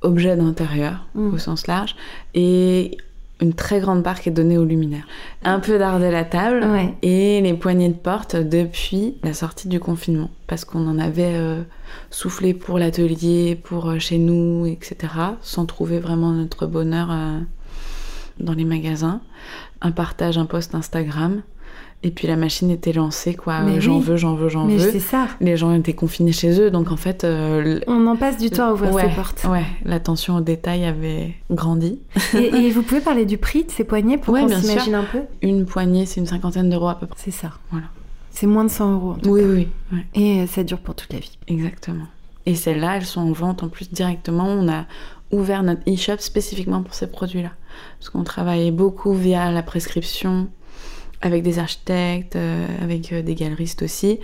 S2: objets d'intérieur mm. au sens large et une très grande part qui est donnée aux luminaires. Un peu d'art de la table et les poignées de porte depuis la sortie du confinement. Parce qu'on en avait euh, soufflé pour l'atelier, pour euh, chez nous, etc. Sans trouver vraiment notre bonheur euh, dans les magasins. Un partage, un post Instagram. Et puis la machine était lancée, quoi. J'en veux, j'en veux, j'en veux.
S1: c'est ça.
S2: Les gens étaient confinés chez eux, donc en fait.
S1: Euh, On en passe du temps à ouvrir
S2: ouais,
S1: ces portes.
S2: Ouais, l'attention au détail avait grandi. *laughs*
S1: et, vous pouvez parler du prix de ces poignées pour qu'on s'imagine un peu?
S2: Une poignée, c'est une cinquantaine d'euros à peu près.
S1: C'est ça.
S2: Voilà.
S1: C'est moins de 100 euros. En tout
S2: oui,
S1: cas.
S2: oui, oui.
S1: Et euh, ça dure pour toute la vie.
S2: Exactement. Et celles-là, elles sont en vente en plus directement. On a ouvert notre e-shop spécifiquement pour ces produits-là. Parce qu'on travaillait beaucoup via la prescription avec des architectes, euh, avec euh, des galeristes aussi.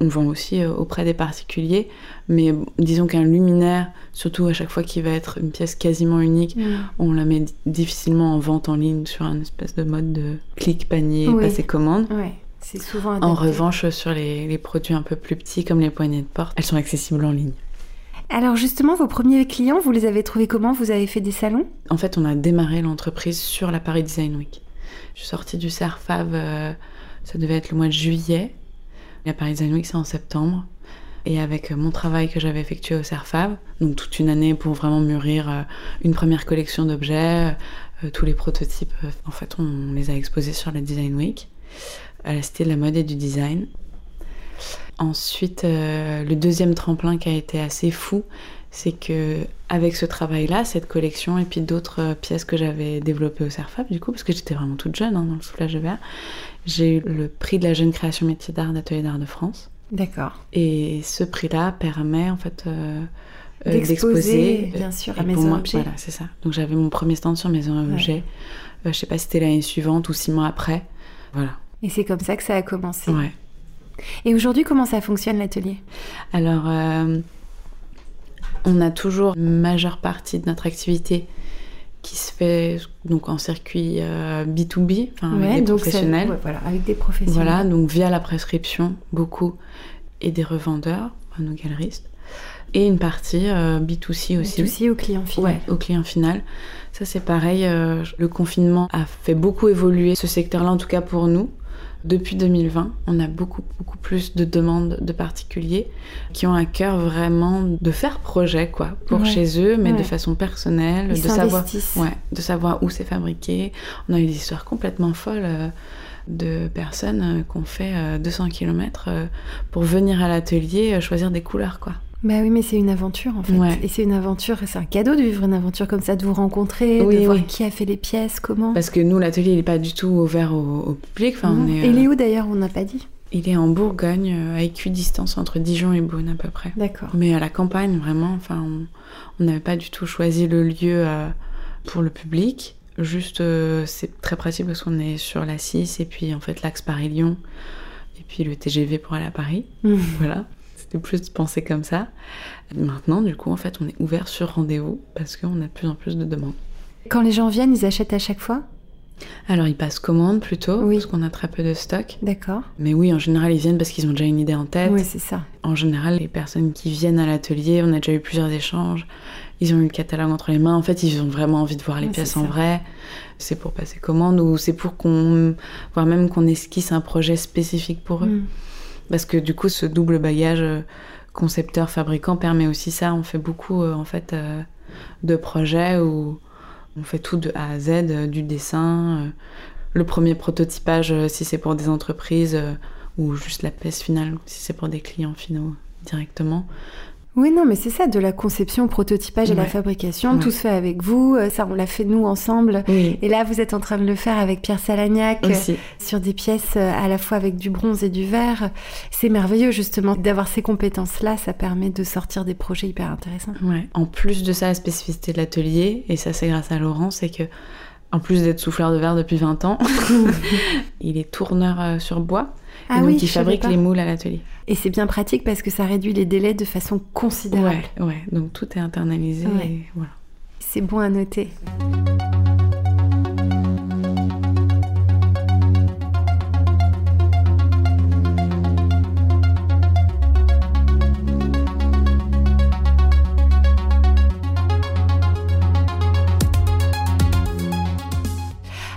S2: On vend aussi euh, auprès des particuliers, mais disons qu'un luminaire, surtout à chaque fois qu'il va être une pièce quasiment unique, mm. on la met difficilement en vente en ligne sur un espèce de mode de clic panier, oui. passer commande.
S1: Ouais. C'est souvent adapté.
S2: En revanche, sur les, les produits un peu plus petits comme les poignées de porte, elles sont accessibles en ligne.
S1: Alors justement, vos premiers clients, vous les avez trouvés comment? Vous avez fait des salons?
S2: En fait, on a démarré l'entreprise sur la Paris Design Week. Je suis sortie du CERFAV, euh, ça devait être le mois de juillet. La Paris Design Week, c'est en septembre. Et avec mon travail que j'avais effectué au CERFAV, donc toute une année pour vraiment mûrir euh, une première collection d'objets, euh, tous les prototypes, en fait, on les a exposés sur la Design Week, à la Cité de la Mode et du Design. Ensuite, le deuxième tremplin qui a été assez fou, c'est que avec ce travail-là, cette collection et puis d'autres euh, pièces que j'avais développées au CERFAB, du coup, parce que j'étais vraiment toute jeune hein, dans le soufflage de verre, j'ai eu le prix de la jeune création métier d'art d'Atelier d'art de France.
S1: D'accord.
S2: Et ce prix-là permet en fait euh,
S1: euh d'exposer, bien sûr, à Maison moi, Objet.
S2: Voilà, c'est ça. Donc j'avais mon premier stand sur Maison Objet. Ouais. Euh, je sais pas si c'était l'année suivante ou six mois après. Voilà.
S1: Et c'est comme ça que ça a commencé.
S2: Ouais.
S1: Et aujourd'hui, comment ça fonctionne l'atelier?
S2: Alors, euh, on a toujours une majeure partie de notre activité qui se fait donc en circuit euh, B2B, enfin avec des professionnels.
S1: Ouais, voilà, avec des professionnels.
S2: Voilà, donc via la prescription, beaucoup, et des revendeurs, nos galeristes. Et une partie euh, B2C aussi.
S1: B2C au client final.
S2: Ouais, au client final. Ça c'est pareil, euh, le confinement a fait beaucoup évoluer ce secteur-là, en tout cas pour nous. Depuis 2020, on a beaucoup, beaucoup plus de demandes de particuliers qui ont un cœur vraiment de faire projet, quoi, pour
S1: Ouais.
S2: chez eux, mais
S1: Ouais.
S2: de façon personnelle,
S1: Ils
S2: de savoir,
S1: s'investissent.
S2: ouais, de savoir où c'est fabriqué. On a eu des histoires complètement folles euh, de personnes euh, qui ont fait euh, 200 km pour venir à l'atelier euh, choisir des couleurs, quoi.
S1: Bah oui, mais c'est une aventure en fait.
S2: Ouais.
S1: Et c'est une aventure, c'est un cadeau de vivre une aventure comme ça, de vous rencontrer,
S2: Oui,
S1: de voir
S2: oui.
S1: qui a fait les pièces, comment.
S2: Parce que nous, l'atelier, il n'est pas du tout ouvert au, au public. Enfin, on
S1: Non.
S2: est,
S1: Et il est
S2: euh,
S1: où d'ailleurs On n'a pas dit?
S2: il est en Bourgogne, euh, à équidistance entre Dijon et Beaune à peu près.
S1: D'accord.
S2: Mais à la campagne, vraiment, enfin, on on n'avait pas du tout choisi le lieu euh, pour le public. Juste, euh, c'est très pratique parce qu'on est sur la 6 et puis en fait l'axe Paris-Lyon et puis le TGV pour aller à Paris.
S1: Mmh.
S2: Voilà, c'était plus pensé comme ça. Maintenant, du coup, en fait, on est ouvert sur rendez-vous parce qu'on a de plus en plus de demandes.
S1: Quand les gens viennent, ils achètent à chaque fois?
S2: Alors, ils passent commande plutôt
S1: Oui.
S2: parce qu'on a très peu de stock.
S1: D'accord.
S2: Mais oui, en général, ils viennent parce qu'ils ont déjà une idée en tête.
S1: Oui, c'est ça.
S2: En général, les personnes qui viennent à l'atelier, on a déjà eu plusieurs échanges. Ils ont eu le catalogue entre les mains. En fait, ils ont vraiment envie de voir les pièces en
S1: ça.
S2: vrai. C'est pour passer commande ou c'est pour qu'on, voire même qu'on esquisse un projet spécifique pour eux.
S1: Mm.
S2: Parce que du coup, ce double bagage euh, concepteur fabricant permet aussi ça. On fait beaucoup en fait de projets où on fait tout de A à Z, du dessin, le premier prototypage si c'est pour des entreprises ou juste la pièce finale si c'est pour des clients finaux directement.
S1: Oui, non, mais c'est ça, de la conception, au prototypage et la fabrication, tout se fait avec vous. Euh, ça, on l'a fait nous ensemble. Et là, vous êtes en train de le faire avec Pierre Salagnac euh, sur des pièces euh, à la fois avec du bronze et du verre. C'est merveilleux, justement, d'avoir ces compétences-là. Ça permet de sortir des projets hyper intéressants.
S2: Ouais. En plus de ça, la spécificité de l'atelier, et ça, c'est grâce à Laurent, c'est que en plus d'être souffleur de verre depuis 20 ans, *laughs* il est tourneur sur bois. Ah donc, il fabrique les moules à l'atelier.
S1: Et c'est bien pratique parce que ça réduit les délais de façon considérable.
S2: Ouais, ouais. Donc tout est internalisé et voilà.
S1: C'est bon à noter.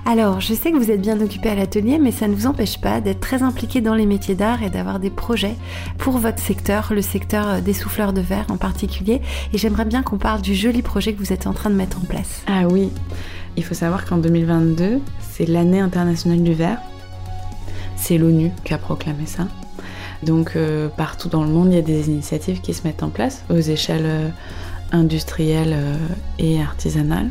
S1: Alors, je sais que vous êtes bien occupé à l'atelier, mais ça ne vous empêche pas d'être très impliqué dans les métiers d'art et d'avoir des projets pour votre secteur, le secteur des souffleurs de verre en particulier. Et j'aimerais bien qu'on parle du joli projet que vous êtes en train de mettre en place.
S2: Ah oui, il faut savoir qu'en 2022, c'est l'année internationale du verre. C'est l'ONU qui a proclamé ça. Donc euh, partout dans le monde, il y a des initiatives qui se mettent en place aux échelles euh, industrielles euh, et artisanales.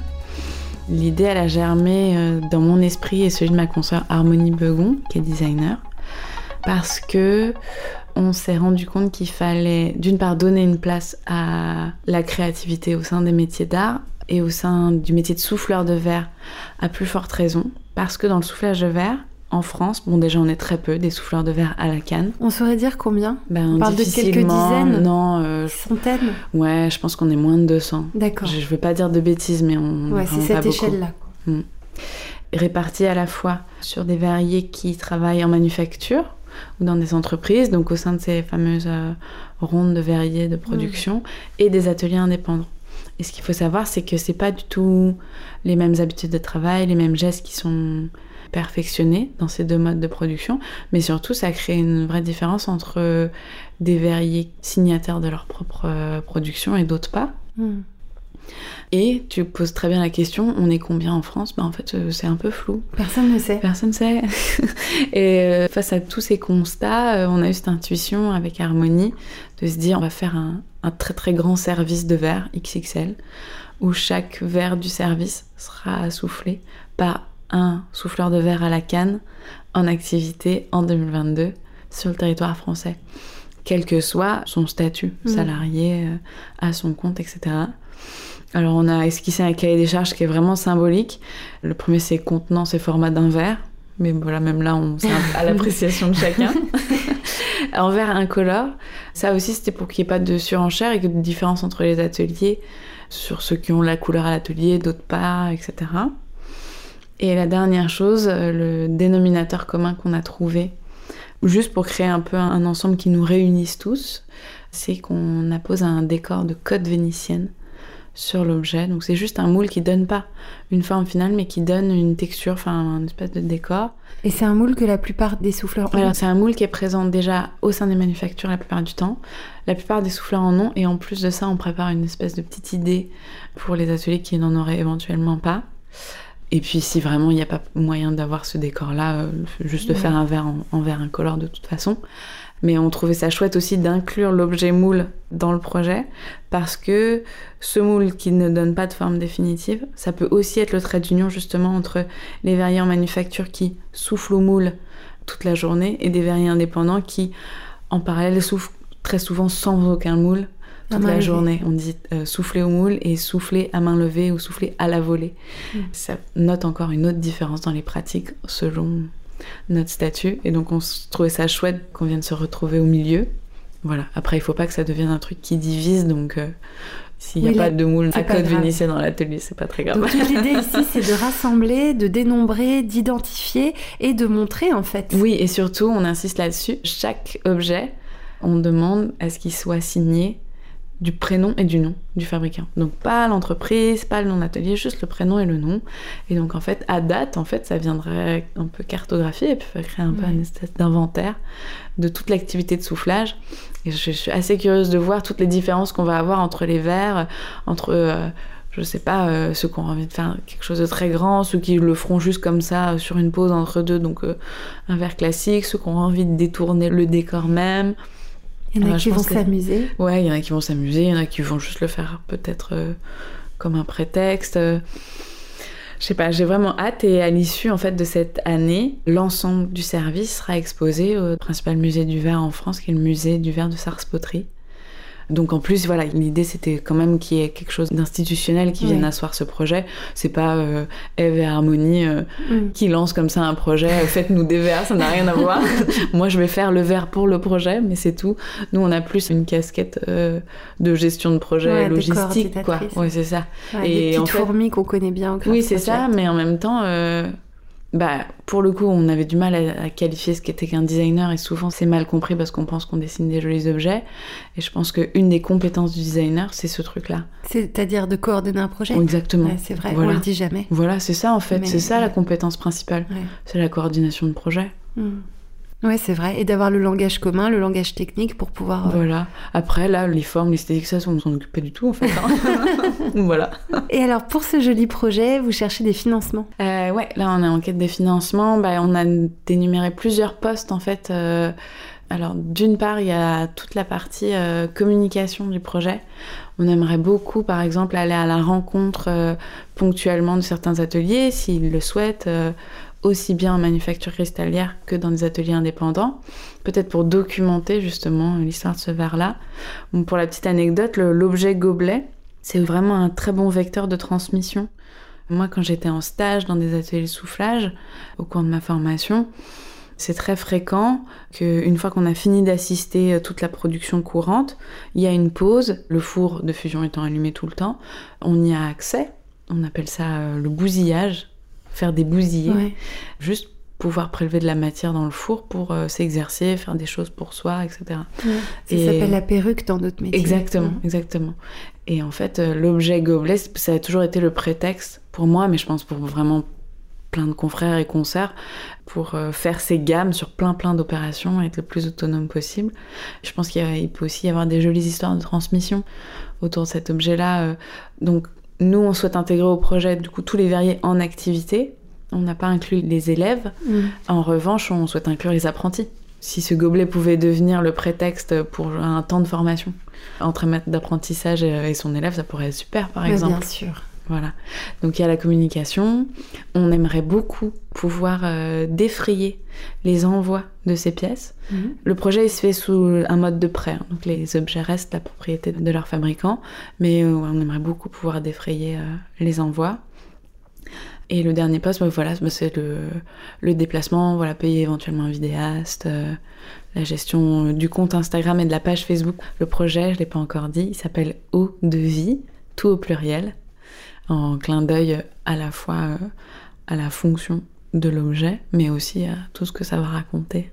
S2: L'idée, elle a germé euh, dans mon esprit et celui de ma consoeur Harmonie Begon, qui est designer, parce que on s'est rendu compte qu'il fallait, d'une part, donner une place à la créativité au sein des métiers d'art et au sein du métier de souffleur de verre, à plus forte raison, parce que dans le soufflage de verre, en France, bon déjà on est très peu des souffleurs de verre à la canne.
S1: On saurait dire combien?
S2: Ben,
S1: On parle de quelques dizaines
S2: Non.
S1: Euh, Centaines?
S2: Ouais, je pense qu'on est moins de 200.
S1: D'accord.
S2: Je, ne veux pas dire de bêtises, mais on.
S1: Ouais, c'est cette échelle-là.
S2: Mm. Répartis à la fois sur des verriers qui travaillent en manufacture ou dans des entreprises, donc au sein de ces fameuses euh, rondes de verriers de production, et des ateliers indépendants. Et ce qu'il faut savoir, c'est que c'est pas du tout les mêmes habitudes de travail, les mêmes gestes qui sont perfectionner dans ces deux modes de production, mais surtout ça crée une vraie différence entre des verriers signataires de leur propre euh, production et d'autres pas. Hmm. Et tu poses très bien la question, on est combien en France? Ben En fait, euh, c'est un peu flou.
S1: Personne ne sait.
S2: Personne ne sait. *laughs* et euh, face à tous ces constats, on a eu cette intuition avec Harmonie de se dire on va faire un, un très très grand service de verre XXL où chaque verre du service sera soufflé par un souffleur de verre à la canne en activité en 2022 sur le territoire français, quel que soit son statut, mm. salarié, euh, à son compte, etc. Alors on a esquissé un cahier des charges qui est vraiment symbolique. Le premier c'est contenance et format d'un verre, mais voilà même là on c'est à *laughs* l'appréciation de chacun. *laughs* en verre incolore, ça aussi c'était pour qu'il n'y ait pas de surenchère et que de différence entre les ateliers sur ceux qui ont la couleur à l'atelier, d'autres pas, etc. Et la dernière chose, euh, le dénominateur commun qu'on a trouvé, juste pour créer un peu un ensemble qui nous réunisse tous, c'est qu'on appose un décor de code vénitienne sur l'objet. Donc c'est juste un moule qui donne pas une forme finale, mais qui donne une texture, enfin un espèce de décor.
S1: Et c'est un moule que la plupart des souffleurs ont.
S2: Alors c'est un moule qui est présent déjà au sein des manufactures la plupart du temps. La plupart des souffleurs en ont, et en plus de ça, on prépare une espèce de petite idée pour les ateliers qui n'en auraient éventuellement pas. Et puis si vraiment il n'y a pas moyen d'avoir ce décor-là, euh, juste de faire un verre en, verre incolore de toute façon. Mais on trouvait ça chouette aussi d'inclure l'objet moule dans le projet parce que ce moule qui ne donne pas de forme définitive, ça peut aussi être le trait d'union justement entre les verriers en manufacture qui soufflent au moule toute la journée et des verriers indépendants qui en parallèle soufflent très souvent sans aucun moule toute la journée. On dit euh, souffler au moule et souffler à main levée ou souffler à la volée. Mm. Ça note encore une autre différence dans les pratiques selon notre statut. Et donc on trouvait ça chouette qu'on vienne se retrouver au milieu. Voilà. Après, il faut pas que ça devienne un truc qui divise. Donc euh, s'il n'y a pas de moule à code vénitien dans l'atelier, c'est pas très grave.
S1: Donc l'idée ici, c'est de rassembler, de dénombrer, d'identifier et de montrer en fait.
S2: Oui, et surtout, on insiste là-dessus, chaque objet, on demande à ce qu'il soit signé du prénom et du nom du fabricant. Donc pas l'entreprise, pas le nom d'atelier, juste le prénom et le nom. Et donc en fait, à date, en fait, ça viendrait un peu cartographier et puis créer un peu une espèce d'inventaire de toute l'activité de soufflage. Et je, suis assez curieuse de voir toutes les différences qu'on va avoir entre les verres, entre euh, je sais pas, euh, ceux qui ont envie de faire quelque chose de très grand, ceux qui le feront juste comme ça euh, sur une pause entre deux, donc un verre classique, ceux qui ont envie de détourner le décor même.
S1: Il y en a qui vont s'amuser.
S2: Ouais, il y en a qui vont s'amuser, il y en a qui vont juste le faire peut-être euh, comme un prétexte. Je sais pas, j'ai vraiment hâte et à l'issue en fait de cette année, l'ensemble du service sera exposé au principal musée du verre en France, qui est le musée du verre de Sars-Poterie. Donc en plus, voilà, l'idée c'était quand même qu'il y ait quelque chose d'institutionnel qui vienne asseoir ce projet. C'est pas euh, Eve et Harmonie euh, mm. qui lance comme ça un projet, euh, faites-nous des verres, ça n'a rien à voir. *laughs* Moi je vais faire le verre pour le projet, mais c'est tout. Nous on a plus une casquette de gestion de projet logistique, quoi. Ouais, c'est ça.
S1: et des petites fourmis qu'on connaît bien.
S2: oui, c'est ça, mais en même temps bah, pour le coup, on avait du mal à, qualifier ce qu'était qu'un designer et souvent c'est mal compris parce qu'on pense qu'on dessine des jolis objets. Et je pense qu'une des compétences du designer, c'est ce truc-là.
S1: C'est-à-dire de coordonner un projet
S2: Exactement.
S1: c'est vrai, on le dit jamais.
S2: Voilà, c'est ça en fait, c'est ça la compétence principale. C'est la coordination de projet.
S1: Hmm. Oui, c'est vrai. Et d'avoir le langage commun, le langage technique pour pouvoir.
S2: Euh, voilà. Après, là, les formes, l'esthétique, ça, on s'en occupe pas du tout, en fait. Hein. *laughs* voilà.
S1: Et alors, pour ce joli projet, vous cherchez des financements?
S2: Euh, Ouais, là, on est en quête de financement. Bah, on a dénuméré plusieurs postes, en fait. Euh, alors, d'une part, il y a toute la partie euh, communication du projet. On aimerait beaucoup, par exemple, aller à la rencontre ponctuellement de certains ateliers, s'ils le souhaitent aussi bien en manufacture cristallière que dans des ateliers indépendants, peut-être pour documenter justement l'histoire de ce verre-là. pour la petite anecdote, l'objet gobelet, c'est vraiment un très bon vecteur de transmission. Moi, quand j'étais en stage dans des ateliers de soufflage, au cours de ma formation, c'est très fréquent qu'une fois qu'on a fini d'assister à toute la production courante, il y a une pause, le four de fusion étant allumé tout le temps, on y a accès, on appelle ça euh, le bousillage, faire des bousillés, juste pouvoir prélever de la matière dans le four pour euh, s'exercer, faire des choses pour soi, etc.
S1: Ça s'appelle la perruque dans d'autres métiers.
S2: Exactement, exactement. Et en fait, euh, l'objet gobelet, ça a toujours été le prétexte pour moi, mais je pense pour vraiment plein de confrères et concerts, pour euh, faire ces gammes sur plein plein d'opérations et être le plus autonome possible. Je pense qu'il peut aussi y avoir des jolies histoires de transmission autour de cet objet-là. donc nous, on souhaite intégrer au projet du coup tous les verriers en activité. On n'a pas inclus les élèves. Mm. En revanche, on souhaite inclure les apprentis. Si ce gobelet pouvait devenir le prétexte pour un temps de formation entre un maître d'apprentissage et son élève, ça pourrait être super, par exemple.
S1: Bien sûr.
S2: Voilà. Donc il y a la communication. On aimerait beaucoup pouvoir euh, défrayer les envois de ces pièces. Mhm. Le projet il se fait sous un mode de prêt. Hein. Donc les objets restent la propriété de leur fabricant, mais euh, on aimerait beaucoup pouvoir défrayer euh, les envois. Et le dernier poste, bah, voilà, bah, c'est le, déplacement, voilà, payer éventuellement un vidéaste, la gestion du compte Instagram et de la page Facebook. Le projet, je ne l'ai pas encore dit, il s'appelle Eau de vie, tout au pluriel en clin d'œil à la fois euh, à la fonction de l'objet, mais aussi à tout ce que ça va raconter.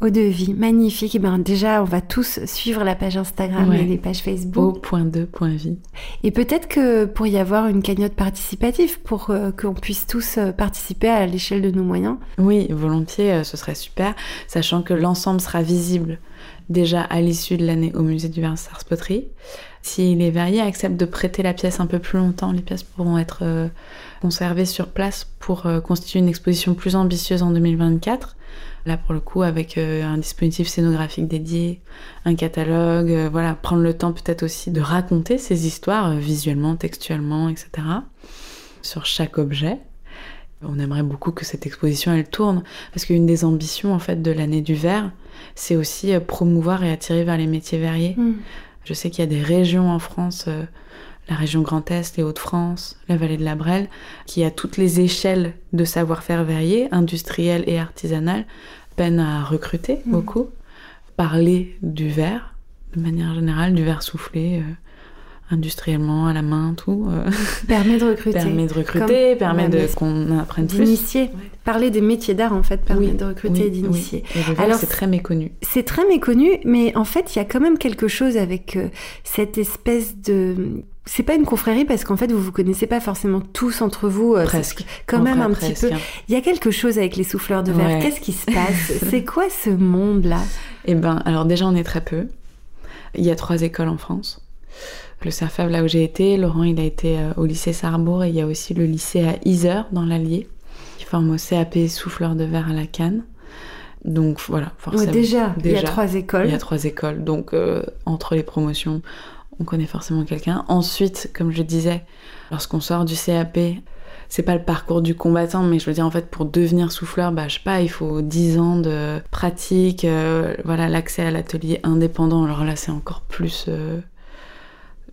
S1: Au devis, magnifique. Et eh ben déjà, on va tous suivre la page Instagram et les pages Facebook.
S2: Au point de point vie.
S1: Et peut-être que pour y avoir une cagnotte participative pour euh, qu'on puisse tous euh, participer à l'échelle de nos moyens.
S2: Oui, volontiers, ce serait super, sachant que l'ensemble sera visible déjà à l'issue de l'année au musée du Versailles Poterie. Si les verriers acceptent de prêter la pièce un peu plus longtemps, les pièces pourront être euh, conservées sur place pour euh, constituer une exposition plus ambitieuse en 2024. Là, pour le coup, avec euh, un dispositif scénographique dédié, un catalogue, voilà, prendre le temps peut-être aussi de raconter ces histoires visuellement, textuellement, etc. sur chaque objet. On aimerait beaucoup que cette exposition elle tourne parce qu'une des ambitions en fait de l'année du verre, c'est aussi promouvoir et attirer vers les métiers verriers. Mm. Je sais qu'il y a des régions en France, euh, la région Grand Est, les Hauts-de-France, la vallée de la Brelle, qui à toutes les échelles de savoir-faire verrier, industriel et artisanal, peinent à recruter mmh. beaucoup. Parler du verre, de manière générale, du verre soufflé, euh, industriellement, à la main, tout. euh, *laughs*
S1: Permet de recruter.
S2: permet de recruter, permet de qu'on apprenne plus.
S1: D'initier. Parler des métiers d'art, en fait, permet
S2: Oui,
S1: de recruter
S2: oui,
S1: et d'initier.
S2: oui.
S1: Alors,
S2: c'est très méconnu.
S1: C'est très méconnu, mais en fait, il y a quand même quelque chose avec euh, cette espèce de. C'est pas une confrérie parce qu'en fait, vous vous connaissez pas forcément tous entre vous. euh,
S2: Presque.
S1: Quand même un petit peu.
S2: hein.
S1: Il y a quelque chose avec les souffleurs de verre.
S2: Ouais.
S1: Qu'est-ce qui se *laughs* passe? C'est quoi ce monde-là?
S2: Eh ben, alors déjà, on est très peu. Il y a trois écoles en France. Le CERFAB, là où j'ai été, Laurent, il a été euh, au lycée Sarrebourg et il y a aussi le lycée à Isère, dans l'Allier, qui forme au CAP souffleur de verre à la canne. Donc voilà,
S1: Ouais,
S2: forcément.
S1: déjà, il y a
S2: Déjà.
S1: trois écoles.
S2: Il y a trois écoles, donc euh, entre les promotions, on connaît forcément quelqu'un. Ensuite, comme je disais, lorsqu'on sort du CAP, c'est pas le parcours du combattant, mais je veux dire, en fait, pour devenir souffleur, bah, je sais pas, il faut 10 ans de pratique, euh, voilà, l'accès à l'atelier indépendant. Alors là, c'est encore plus. euh,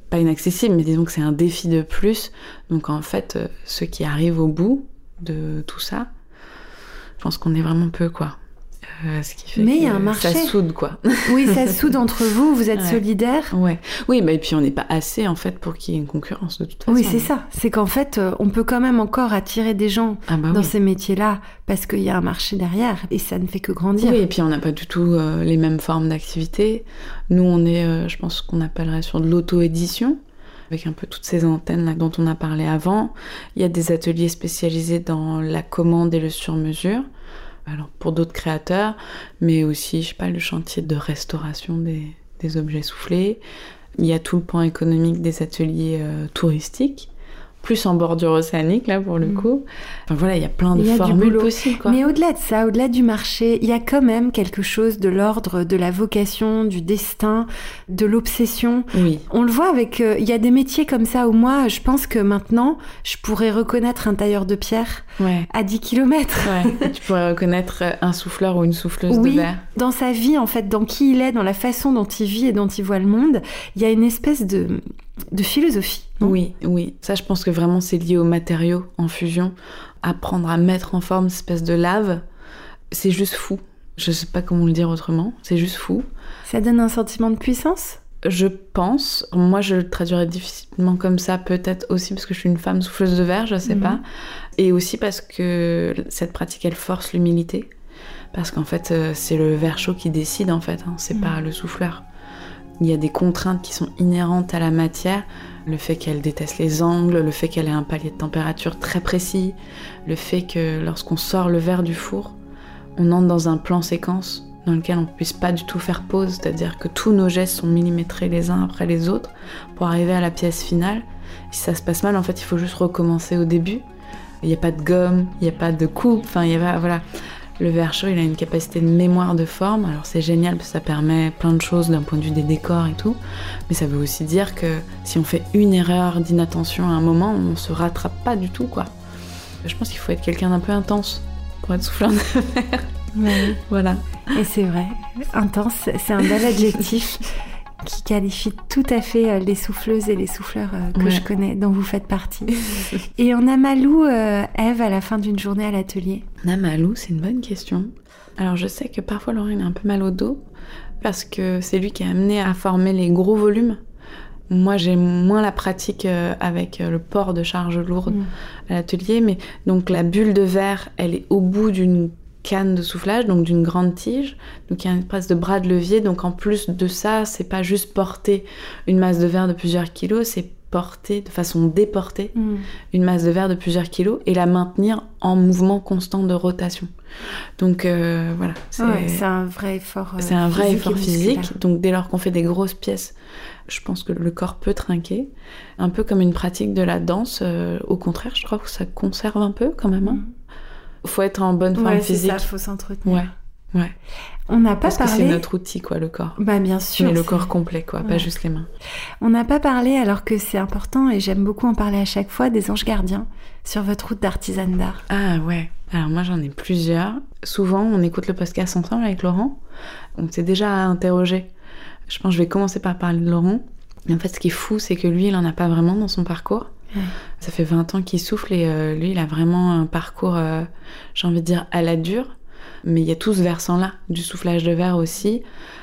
S2: pas inaccessible, mais disons que c'est un défi de plus. Donc en fait, euh, ceux qui arrivent au bout de tout ça, je pense qu'on est vraiment peu, quoi. Euh, ce qui fait
S1: Mais il y a un marché.
S2: Ça soude, quoi. *laughs*
S1: Oui, ça soude entre vous, vous êtes
S2: Ouais.
S1: solidaires.
S2: Ouais. Oui, bah, et puis on n'est pas assez en fait pour qu'il y ait une concurrence de toute façon.
S1: Oui, c'est ça. C'est qu'en fait, euh, on peut quand même encore attirer des gens
S2: Ah bah
S1: dans
S2: oui.
S1: ces métiers-là parce qu'il y a un marché derrière et ça ne fait que grandir.
S2: Oui, et puis on n'a pas du tout euh, les mêmes formes d'activité. Nous, on est, euh, je pense qu'on appellerait sur de l'auto-édition, avec un peu toutes ces antennes là dont on a parlé avant. Il y a des ateliers spécialisés dans la commande et le sur-mesure. Alors pour d'autres créateurs, mais aussi, je sais pas, le chantier de restauration des, objets soufflés. Il y a tout le pan économique des ateliers euh, touristiques, plus en bordure océanique là pour le
S1: Mm.
S2: coup. Enfin voilà, il y a plein de
S1: y a
S2: formules possibles quoi.
S1: Mais au-delà de ça, au-delà du marché, il y a quand même quelque chose de l'ordre de la vocation, du destin, de l'obsession.
S2: Oui.
S1: On le voit avec, euh, il y a des métiers comme ça où moi, je pense que maintenant, je pourrais reconnaître un tailleur de pierre
S2: Ouais.
S1: à 10 km.
S2: Ouais, *laughs* tu pourrais reconnaître un souffleur ou une souffleuse
S1: Oui,
S2: de verre.
S1: dans sa vie, en fait, dans qui il est, dans la façon dont il vit et dont il voit le monde, il y a une espèce de, de philosophie.
S2: Oui, oui. Ça, je pense que vraiment, c'est lié aux matériaux en fusion. Apprendre à mettre en forme cette espèce de lave, c'est juste fou. Je sais pas comment le dire autrement. C'est juste fou.
S1: Ça donne un sentiment de puissance?
S2: Je pense, moi je le traduirais difficilement comme ça, peut-être aussi parce que je suis une femme souffleuse de verre, je sais
S1: Mhm.
S2: pas. Et aussi parce que cette pratique, elle force l'humilité. Parce qu'en fait, euh, c'est le verre chaud qui décide, en fait, hein, c'est
S1: Mhm.
S2: pas le souffleur. Il y a des contraintes qui sont inhérentes à la matière. Le fait qu'elle déteste les angles, le fait qu'elle ait un palier de température très précis, le fait que lorsqu'on sort le verre du four, on entre dans un plan séquence dans lequel on ne puisse pas du tout faire pause, c'est-à-dire que tous nos gestes sont millimétrés les uns après les autres pour arriver à la pièce finale. Si ça se passe mal, en fait, il faut juste recommencer au début. Il n'y a pas de gomme, il n'y a pas de coupe, enfin, il y a voilà. Le verre chaud, il a une capacité de mémoire de forme, alors c'est génial parce que ça permet plein de choses d'un point de vue des décors et tout, mais ça veut aussi dire que si on fait une erreur d'inattention à un moment, on se rattrape pas du tout, quoi. Je pense qu'il faut être quelqu'un d'un peu intense pour être souffleur de verre. *laughs* Voilà.
S1: Et c'est vrai, intense, c'est un bel adjectif *laughs* qui qualifie tout à fait euh, les souffleuses et les souffleurs euh, que
S2: Ouais.
S1: je connais, dont vous faites partie. *laughs* Et on a Malou, euh, Eve, à la fin d'une journée à l'atelier.
S2: Namalou, c'est une bonne question. Alors je sais que parfois Laurent il a un peu mal au dos parce que c'est lui qui a amené à former les gros volumes. Moi j'ai moins la pratique avec le port de charge lourde
S1: Mm.
S2: à l'atelier, mais donc la bulle de verre elle est au bout d'une canne de soufflage, donc d'une grande tige. Donc il y a une espèce de bras de levier. Donc en plus de ça, c'est pas juste porter une masse de verre de plusieurs kilos, c'est porter de façon déportée une masse de verre de plusieurs kilos et la maintenir en mouvement constant de rotation. Donc euh, voilà, c'est
S1: Ouais, un vrai effort. euh,
S2: c'est un vrai
S1: physique
S2: effort physique. Donc dès lors qu'on fait des grosses pièces, je pense que le corps peut trinquer. Un peu comme une pratique de la danse. euh, au contraire, je crois que ça conserve un peu quand même. hein. Faut être en bonne forme
S1: Ouais,
S2: physique.
S1: ça, faut s'entretenir.
S2: Ouais, ouais.
S1: On n'a pas
S2: Parce que
S1: parlé.
S2: c'est notre outil, quoi, le corps.
S1: Bah bien sûr.
S2: Mais le corps complet, quoi, pas juste les mains.
S1: On n'a pas parlé, alors que c'est important et j'aime beaucoup en parler à chaque fois, des anges gardiens sur votre route d'artisan d'art.
S2: Ah ouais. Alors moi j'en ai plusieurs. Souvent on écoute le podcast ensemble avec Laurent. On s'est déjà interrogé. Je pense que je vais commencer par parler de Laurent. Mais en fait ce qui est fou c'est que lui il en a pas vraiment dans son parcours.
S1: Ouais.
S2: Ça fait 20 ans qu'il souffle et euh, lui il a vraiment un parcours, euh, j'ai envie de dire, à la dure. Mais il y a tout ce versant-là du soufflage de verre aussi.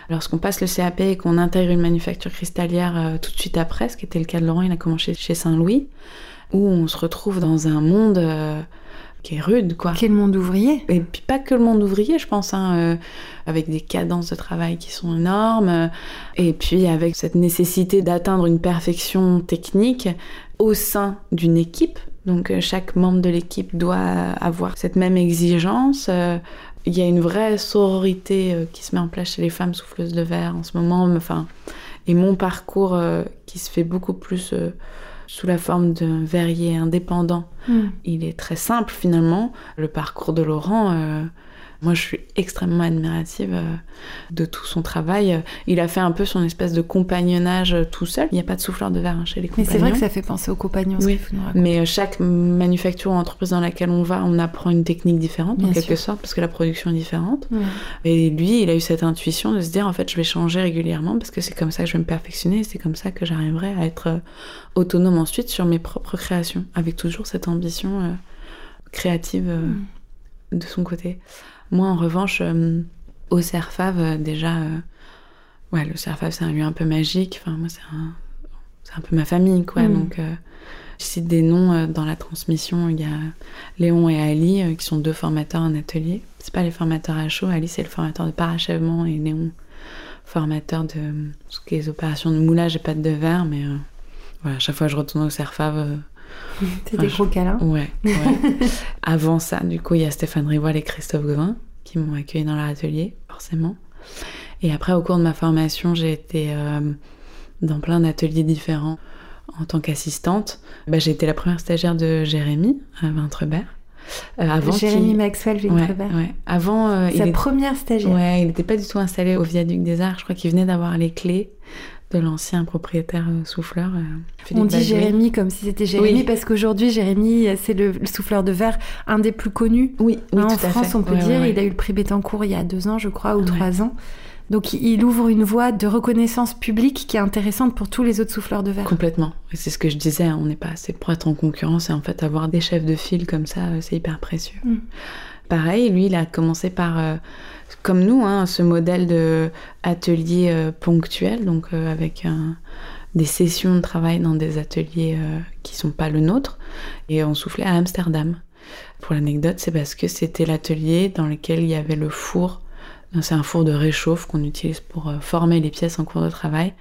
S2: Lorsqu'on passe le CAP et qu'on intègre une manufacture cristallière euh, tout de suite après, ce qui était le cas de Laurent, il a commencé chez Saint-Louis, où on se retrouve dans un monde qui est rude, quoi.
S1: Quel monde ouvrier
S2: Et puis pas que le monde ouvrier, je pense, hein, euh, avec des cadences de travail qui sont énormes, euh, et puis avec cette nécessité d'atteindre une perfection technique au sein d'une équipe. Donc euh, chaque membre de l'équipe doit avoir cette même exigence. Euh, Il y a une vraie sororité euh, qui se met en place chez les femmes souffleuses de verre en ce moment. Enfin, et mon parcours qui se fait beaucoup plus sous la forme d'un verrier indépendant
S1: Hmm.
S2: il est très simple finalement. Le parcours de Laurent, moi je suis extrêmement admirative euh, de tout son travail. Il a fait un peu son espèce de compagnonnage euh, tout seul. Il n'y a pas de souffleur de verre hein, chez les
S1: Mais
S2: compagnons.
S1: c'est vrai que ça fait penser aux compagnons,
S2: Oui.
S1: nous.
S2: Mais euh, chaque manufacture ou entreprise dans laquelle on va, on apprend une technique différente
S1: Bien
S2: en quelque
S1: sûr.
S2: sorte parce que la production est différente.
S1: Ouais.
S2: Et lui, il a eu cette intuition de se dire en fait, je vais changer régulièrement parce que c'est comme ça que je vais me perfectionner et c'est comme ça que j'arriverai à être autonome ensuite sur mes propres créations, avec toujours cette ambition créative
S1: Mm.
S2: de son côté. Moi, en revanche, euh, au CERFAV, euh, déjà, euh, ouais, le CERFAV, c'est un lieu un peu magique. Enfin, moi, c'est un, c'est un peu ma famille, quoi.
S1: Mm.
S2: Donc, je cite des noms dans la transmission. Il y a Léon et Ali, qui sont deux formateurs en atelier. C'est pas les formateurs à chaud. Ali, c'est le formateur de parachèvement et Léon, formateur de ce qui est les opérations de moulage et pâte de verre. Mais voilà, à chaque fois que je retourne au CERFAV,
S1: C'est des gros câlins.
S2: Ouais, ouais. *laughs* Avant ça, du coup, il y a Stéphane Rivoil et Christophe Gauvin qui m'ont accueilli dans leur atelier, forcément. Et après, au cours de ma formation, j'ai été euh, dans plein d'ateliers différents en tant qu'assistante. Bah, j'ai été la première stagiaire de Jérémy à Vintrebert. Euh, avant
S1: Jérémy Maxwell
S2: ouais, ouais. Avant, euh, il
S1: Sa
S2: est-
S1: première stagiaire.
S2: Ouais, il n'était pas du tout installé au viaduc des Arts. Je crois qu'il venait d'avoir les clés de l'ancien propriétaire euh, souffleur. euh,
S1: On dit
S2: Baguet.
S1: Jérémy comme si c'était Jérémy
S2: Oui.
S1: parce qu'aujourd'hui Jérémy c'est le, le souffleur de verre un des plus connus
S2: Oui, oui,
S1: hein,
S2: tout
S1: en France on peut
S2: Ouais,
S1: dire.
S2: ouais, ouais.
S1: Il a eu le prix Bettencourt il y a deux ans je crois ou trois ans. Donc il ouvre une voie de reconnaissance publique qui est intéressante pour tous les autres souffleurs de verre.
S2: Complètement. C'est ce que je disais, hein, on n'est pas assez pour être en concurrence et en fait avoir des chefs de file comme ça, euh, c'est hyper précieux.
S1: Mm.
S2: Pareil, lui, il a commencé par, euh, comme nous, hein, ce modèle de atelier euh, ponctuel, donc euh, avec des sessions de travail dans des ateliers euh, qui sont pas le nôtre, et on soufflait à Amsterdam. Pour l'anecdote, c'est parce que c'était l'atelier dans lequel il y avait le four. C'est un four de réchauffe qu'on utilise pour former les pièces en cours de travail,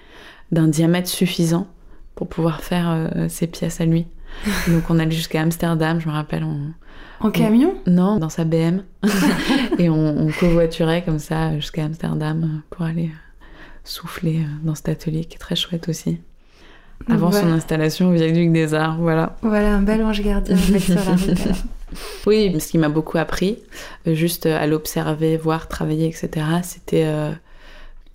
S2: d'un diamètre suffisant pour pouvoir faire ces pièces à lui. *laughs* Donc on allait jusqu'à Amsterdam, je me rappelle, on,
S1: En camion?
S2: Non, dans sa BM. *laughs* et on, on covoiturait comme ça jusqu'à Amsterdam pour aller euh, souffler euh, dans cet atelier qui est très chouette aussi. Avant son installation au Viaduc des Arts, voilà.
S1: Voilà un bel ange gardien belle sur la route, alors. *laughs*
S2: Oui, ce qui m'a beaucoup appris, euh, juste à l'observer, voir, travailler, etc., c'était... euh,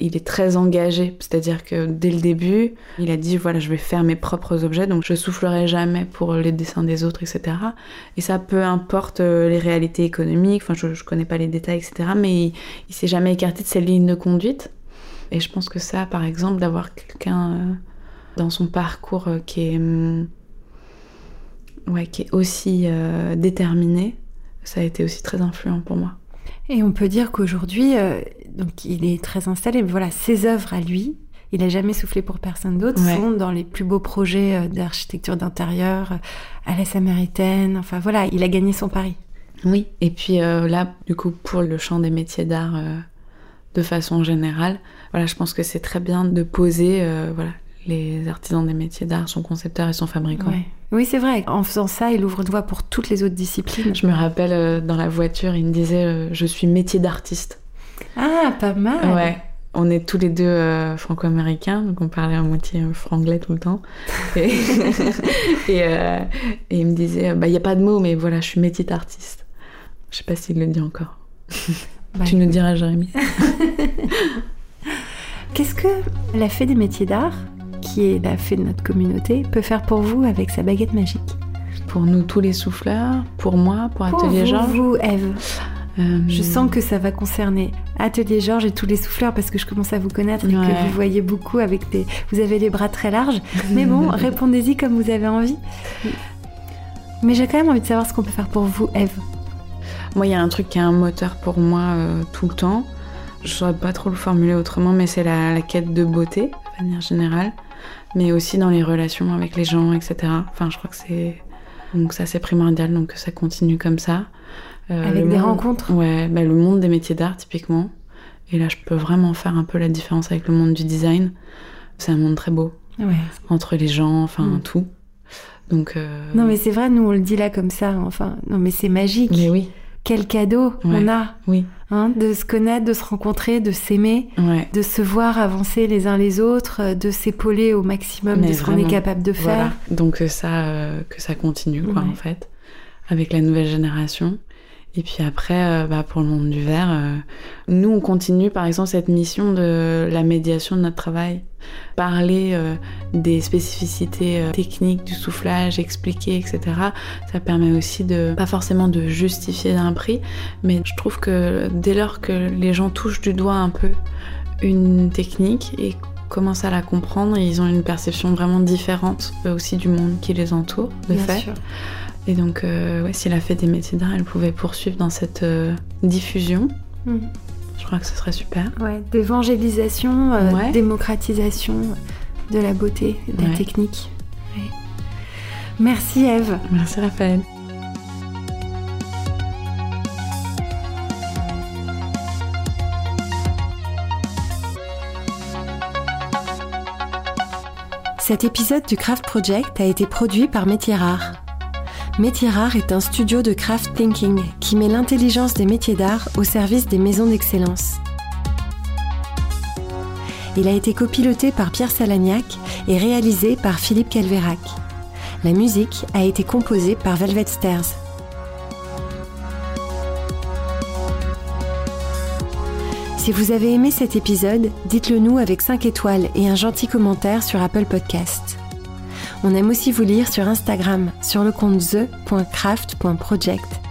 S2: il est très engagé, c'est-à-dire que dès le début, il a dit voilà, je vais faire mes propres objets, donc je soufflerai jamais pour les dessins des autres, etc. Et ça, peu importe euh, les réalités économiques, enfin, je, je connais pas les détails, etc. Mais il, il s'est jamais écarté de cette ligne de conduite. Et je pense que ça, par exemple, d'avoir quelqu'un euh, dans son parcours euh, qui est hum, ouais, qui est aussi déterminé, ça a été aussi très influent pour moi.
S1: Et on peut dire qu'aujourd'hui, euh, donc il est très installé, mais voilà, ses œuvres à lui, il a jamais soufflé pour personne d'autre,
S2: Ouais.
S1: sont dans les plus beaux projets euh, d'architecture d'intérieur, euh, à la Samaritaine, enfin voilà, il a gagné son pari.
S2: Oui. Et puis euh, là, du coup, pour le champ des métiers d'art euh, de façon générale, voilà, je pense que c'est très bien de poser, euh, voilà, les artisans des métiers d'art, son concepteur et son fabricant.
S1: Ouais. Oui, c'est vrai, en faisant ça, il ouvre une voie pour toutes les autres disciplines.
S2: Je me rappelle euh, dans la voiture, il me disait euh, Je suis métier d'artiste.
S1: Ah, pas mal
S2: Ouais. On est tous les deux euh, franco-américains, donc on parlait à moitié franglais tout le temps. *laughs* Et, *laughs* et, et il me disait Bah, il n'y a pas de mots, mais voilà, je suis métier d'artiste. Je sais pas s'il le dit encore. *laughs*
S1: Bah,
S2: tu nous diras, Jérémy.
S1: Qu'est-ce que la fée des métiers d'art, qui est la fée de notre communauté, peut faire pour vous avec sa baguette magique
S2: Pour nous, tous les souffleurs, pour moi, pour
S1: Pour
S2: Atelier
S1: vous,
S2: Georges.
S1: vous, Eve,
S2: euh,
S1: je sens que ça va concerner Atelier Georges et tous les souffleurs parce que je commence à vous connaître et
S2: Ouais.
S1: que vous voyez beaucoup avec des... Vous avez les bras très larges. Mais bon, *laughs* répondez-y comme vous avez envie. Mais j'ai quand même envie de savoir ce qu'on peut faire pour vous, Eve.
S2: Moi, il y a un truc qui est un moteur pour moi euh, tout le temps. Je saurais pas trop le formuler autrement, mais c'est la, la quête de beauté, de manière générale, mais aussi dans les relations avec les gens, etc. Enfin, je crois que c'est donc ça c'est primordial, donc que ça continue comme ça.
S1: Euh, avec des
S2: monde...
S1: rencontres?
S2: Ouais, bah, le monde des métiers d'art typiquement. Et là, je peux vraiment faire un peu la différence avec le monde du design. C'est un monde très beau.
S1: Ouais.
S2: Entre les gens, enfin
S1: Mm.
S2: tout. Donc. euh,
S1: Non, mais c'est vrai, nous, on le dit là comme ça. Enfin, non, mais c'est magique.
S2: mais oui,
S1: Quel cadeau
S2: Ouais.
S1: on a
S2: oui,
S1: hein, de se connaître, de se rencontrer, de s'aimer,
S2: ouais.
S1: de se voir avancer les uns les autres, euh, de s'épauler au maximum
S2: Mais
S1: de ce qu'on est capable de
S2: Voilà.
S1: faire.
S2: Donc euh, ça, euh, que ça continue, quoi,
S1: Ouais.
S2: en fait, avec la nouvelle génération. Et puis après, euh, bah, pour le monde du verre, euh, nous, on continue, par exemple, cette mission de la médiation de notre travail. Parler euh, des spécificités euh, techniques du soufflage, expliquer, etc. Ça permet aussi de, pas forcément de justifier un prix, mais je trouve que dès lors que les gens touchent du doigt un peu une technique et commencent à la comprendre, ils ont une perception vraiment différente aussi du monde qui les entoure, de
S1: Bien
S2: fait.
S1: sûr.
S2: Et donc, euh, ouais, si la fête des métiers d'art, elle pouvait poursuivre dans cette euh, diffusion,
S1: Mm.
S2: je crois que ce serait super.
S1: Ouais, d'évangélisation, euh,
S2: Ouais.
S1: démocratisation de la beauté, de la
S2: Ouais.
S1: technique. Ouais. Merci Eve.
S2: Merci Raphaël.
S1: Cet épisode du Craft Project a été produit par Métier Rare. Métier Rare est un studio de craft thinking qui met l'intelligence des métiers d'art au service des maisons d'excellence. Il a été copiloté par Pierre Salagnac et réalisé par Philippe Calvérac. La musique a été composée par Velvet Stairs. Si vous avez aimé cet épisode, dites-le nous avec 5 étoiles et un gentil commentaire sur Apple Podcast. On aime aussi vous lire sur Instagram, sur le compte the.craft.project.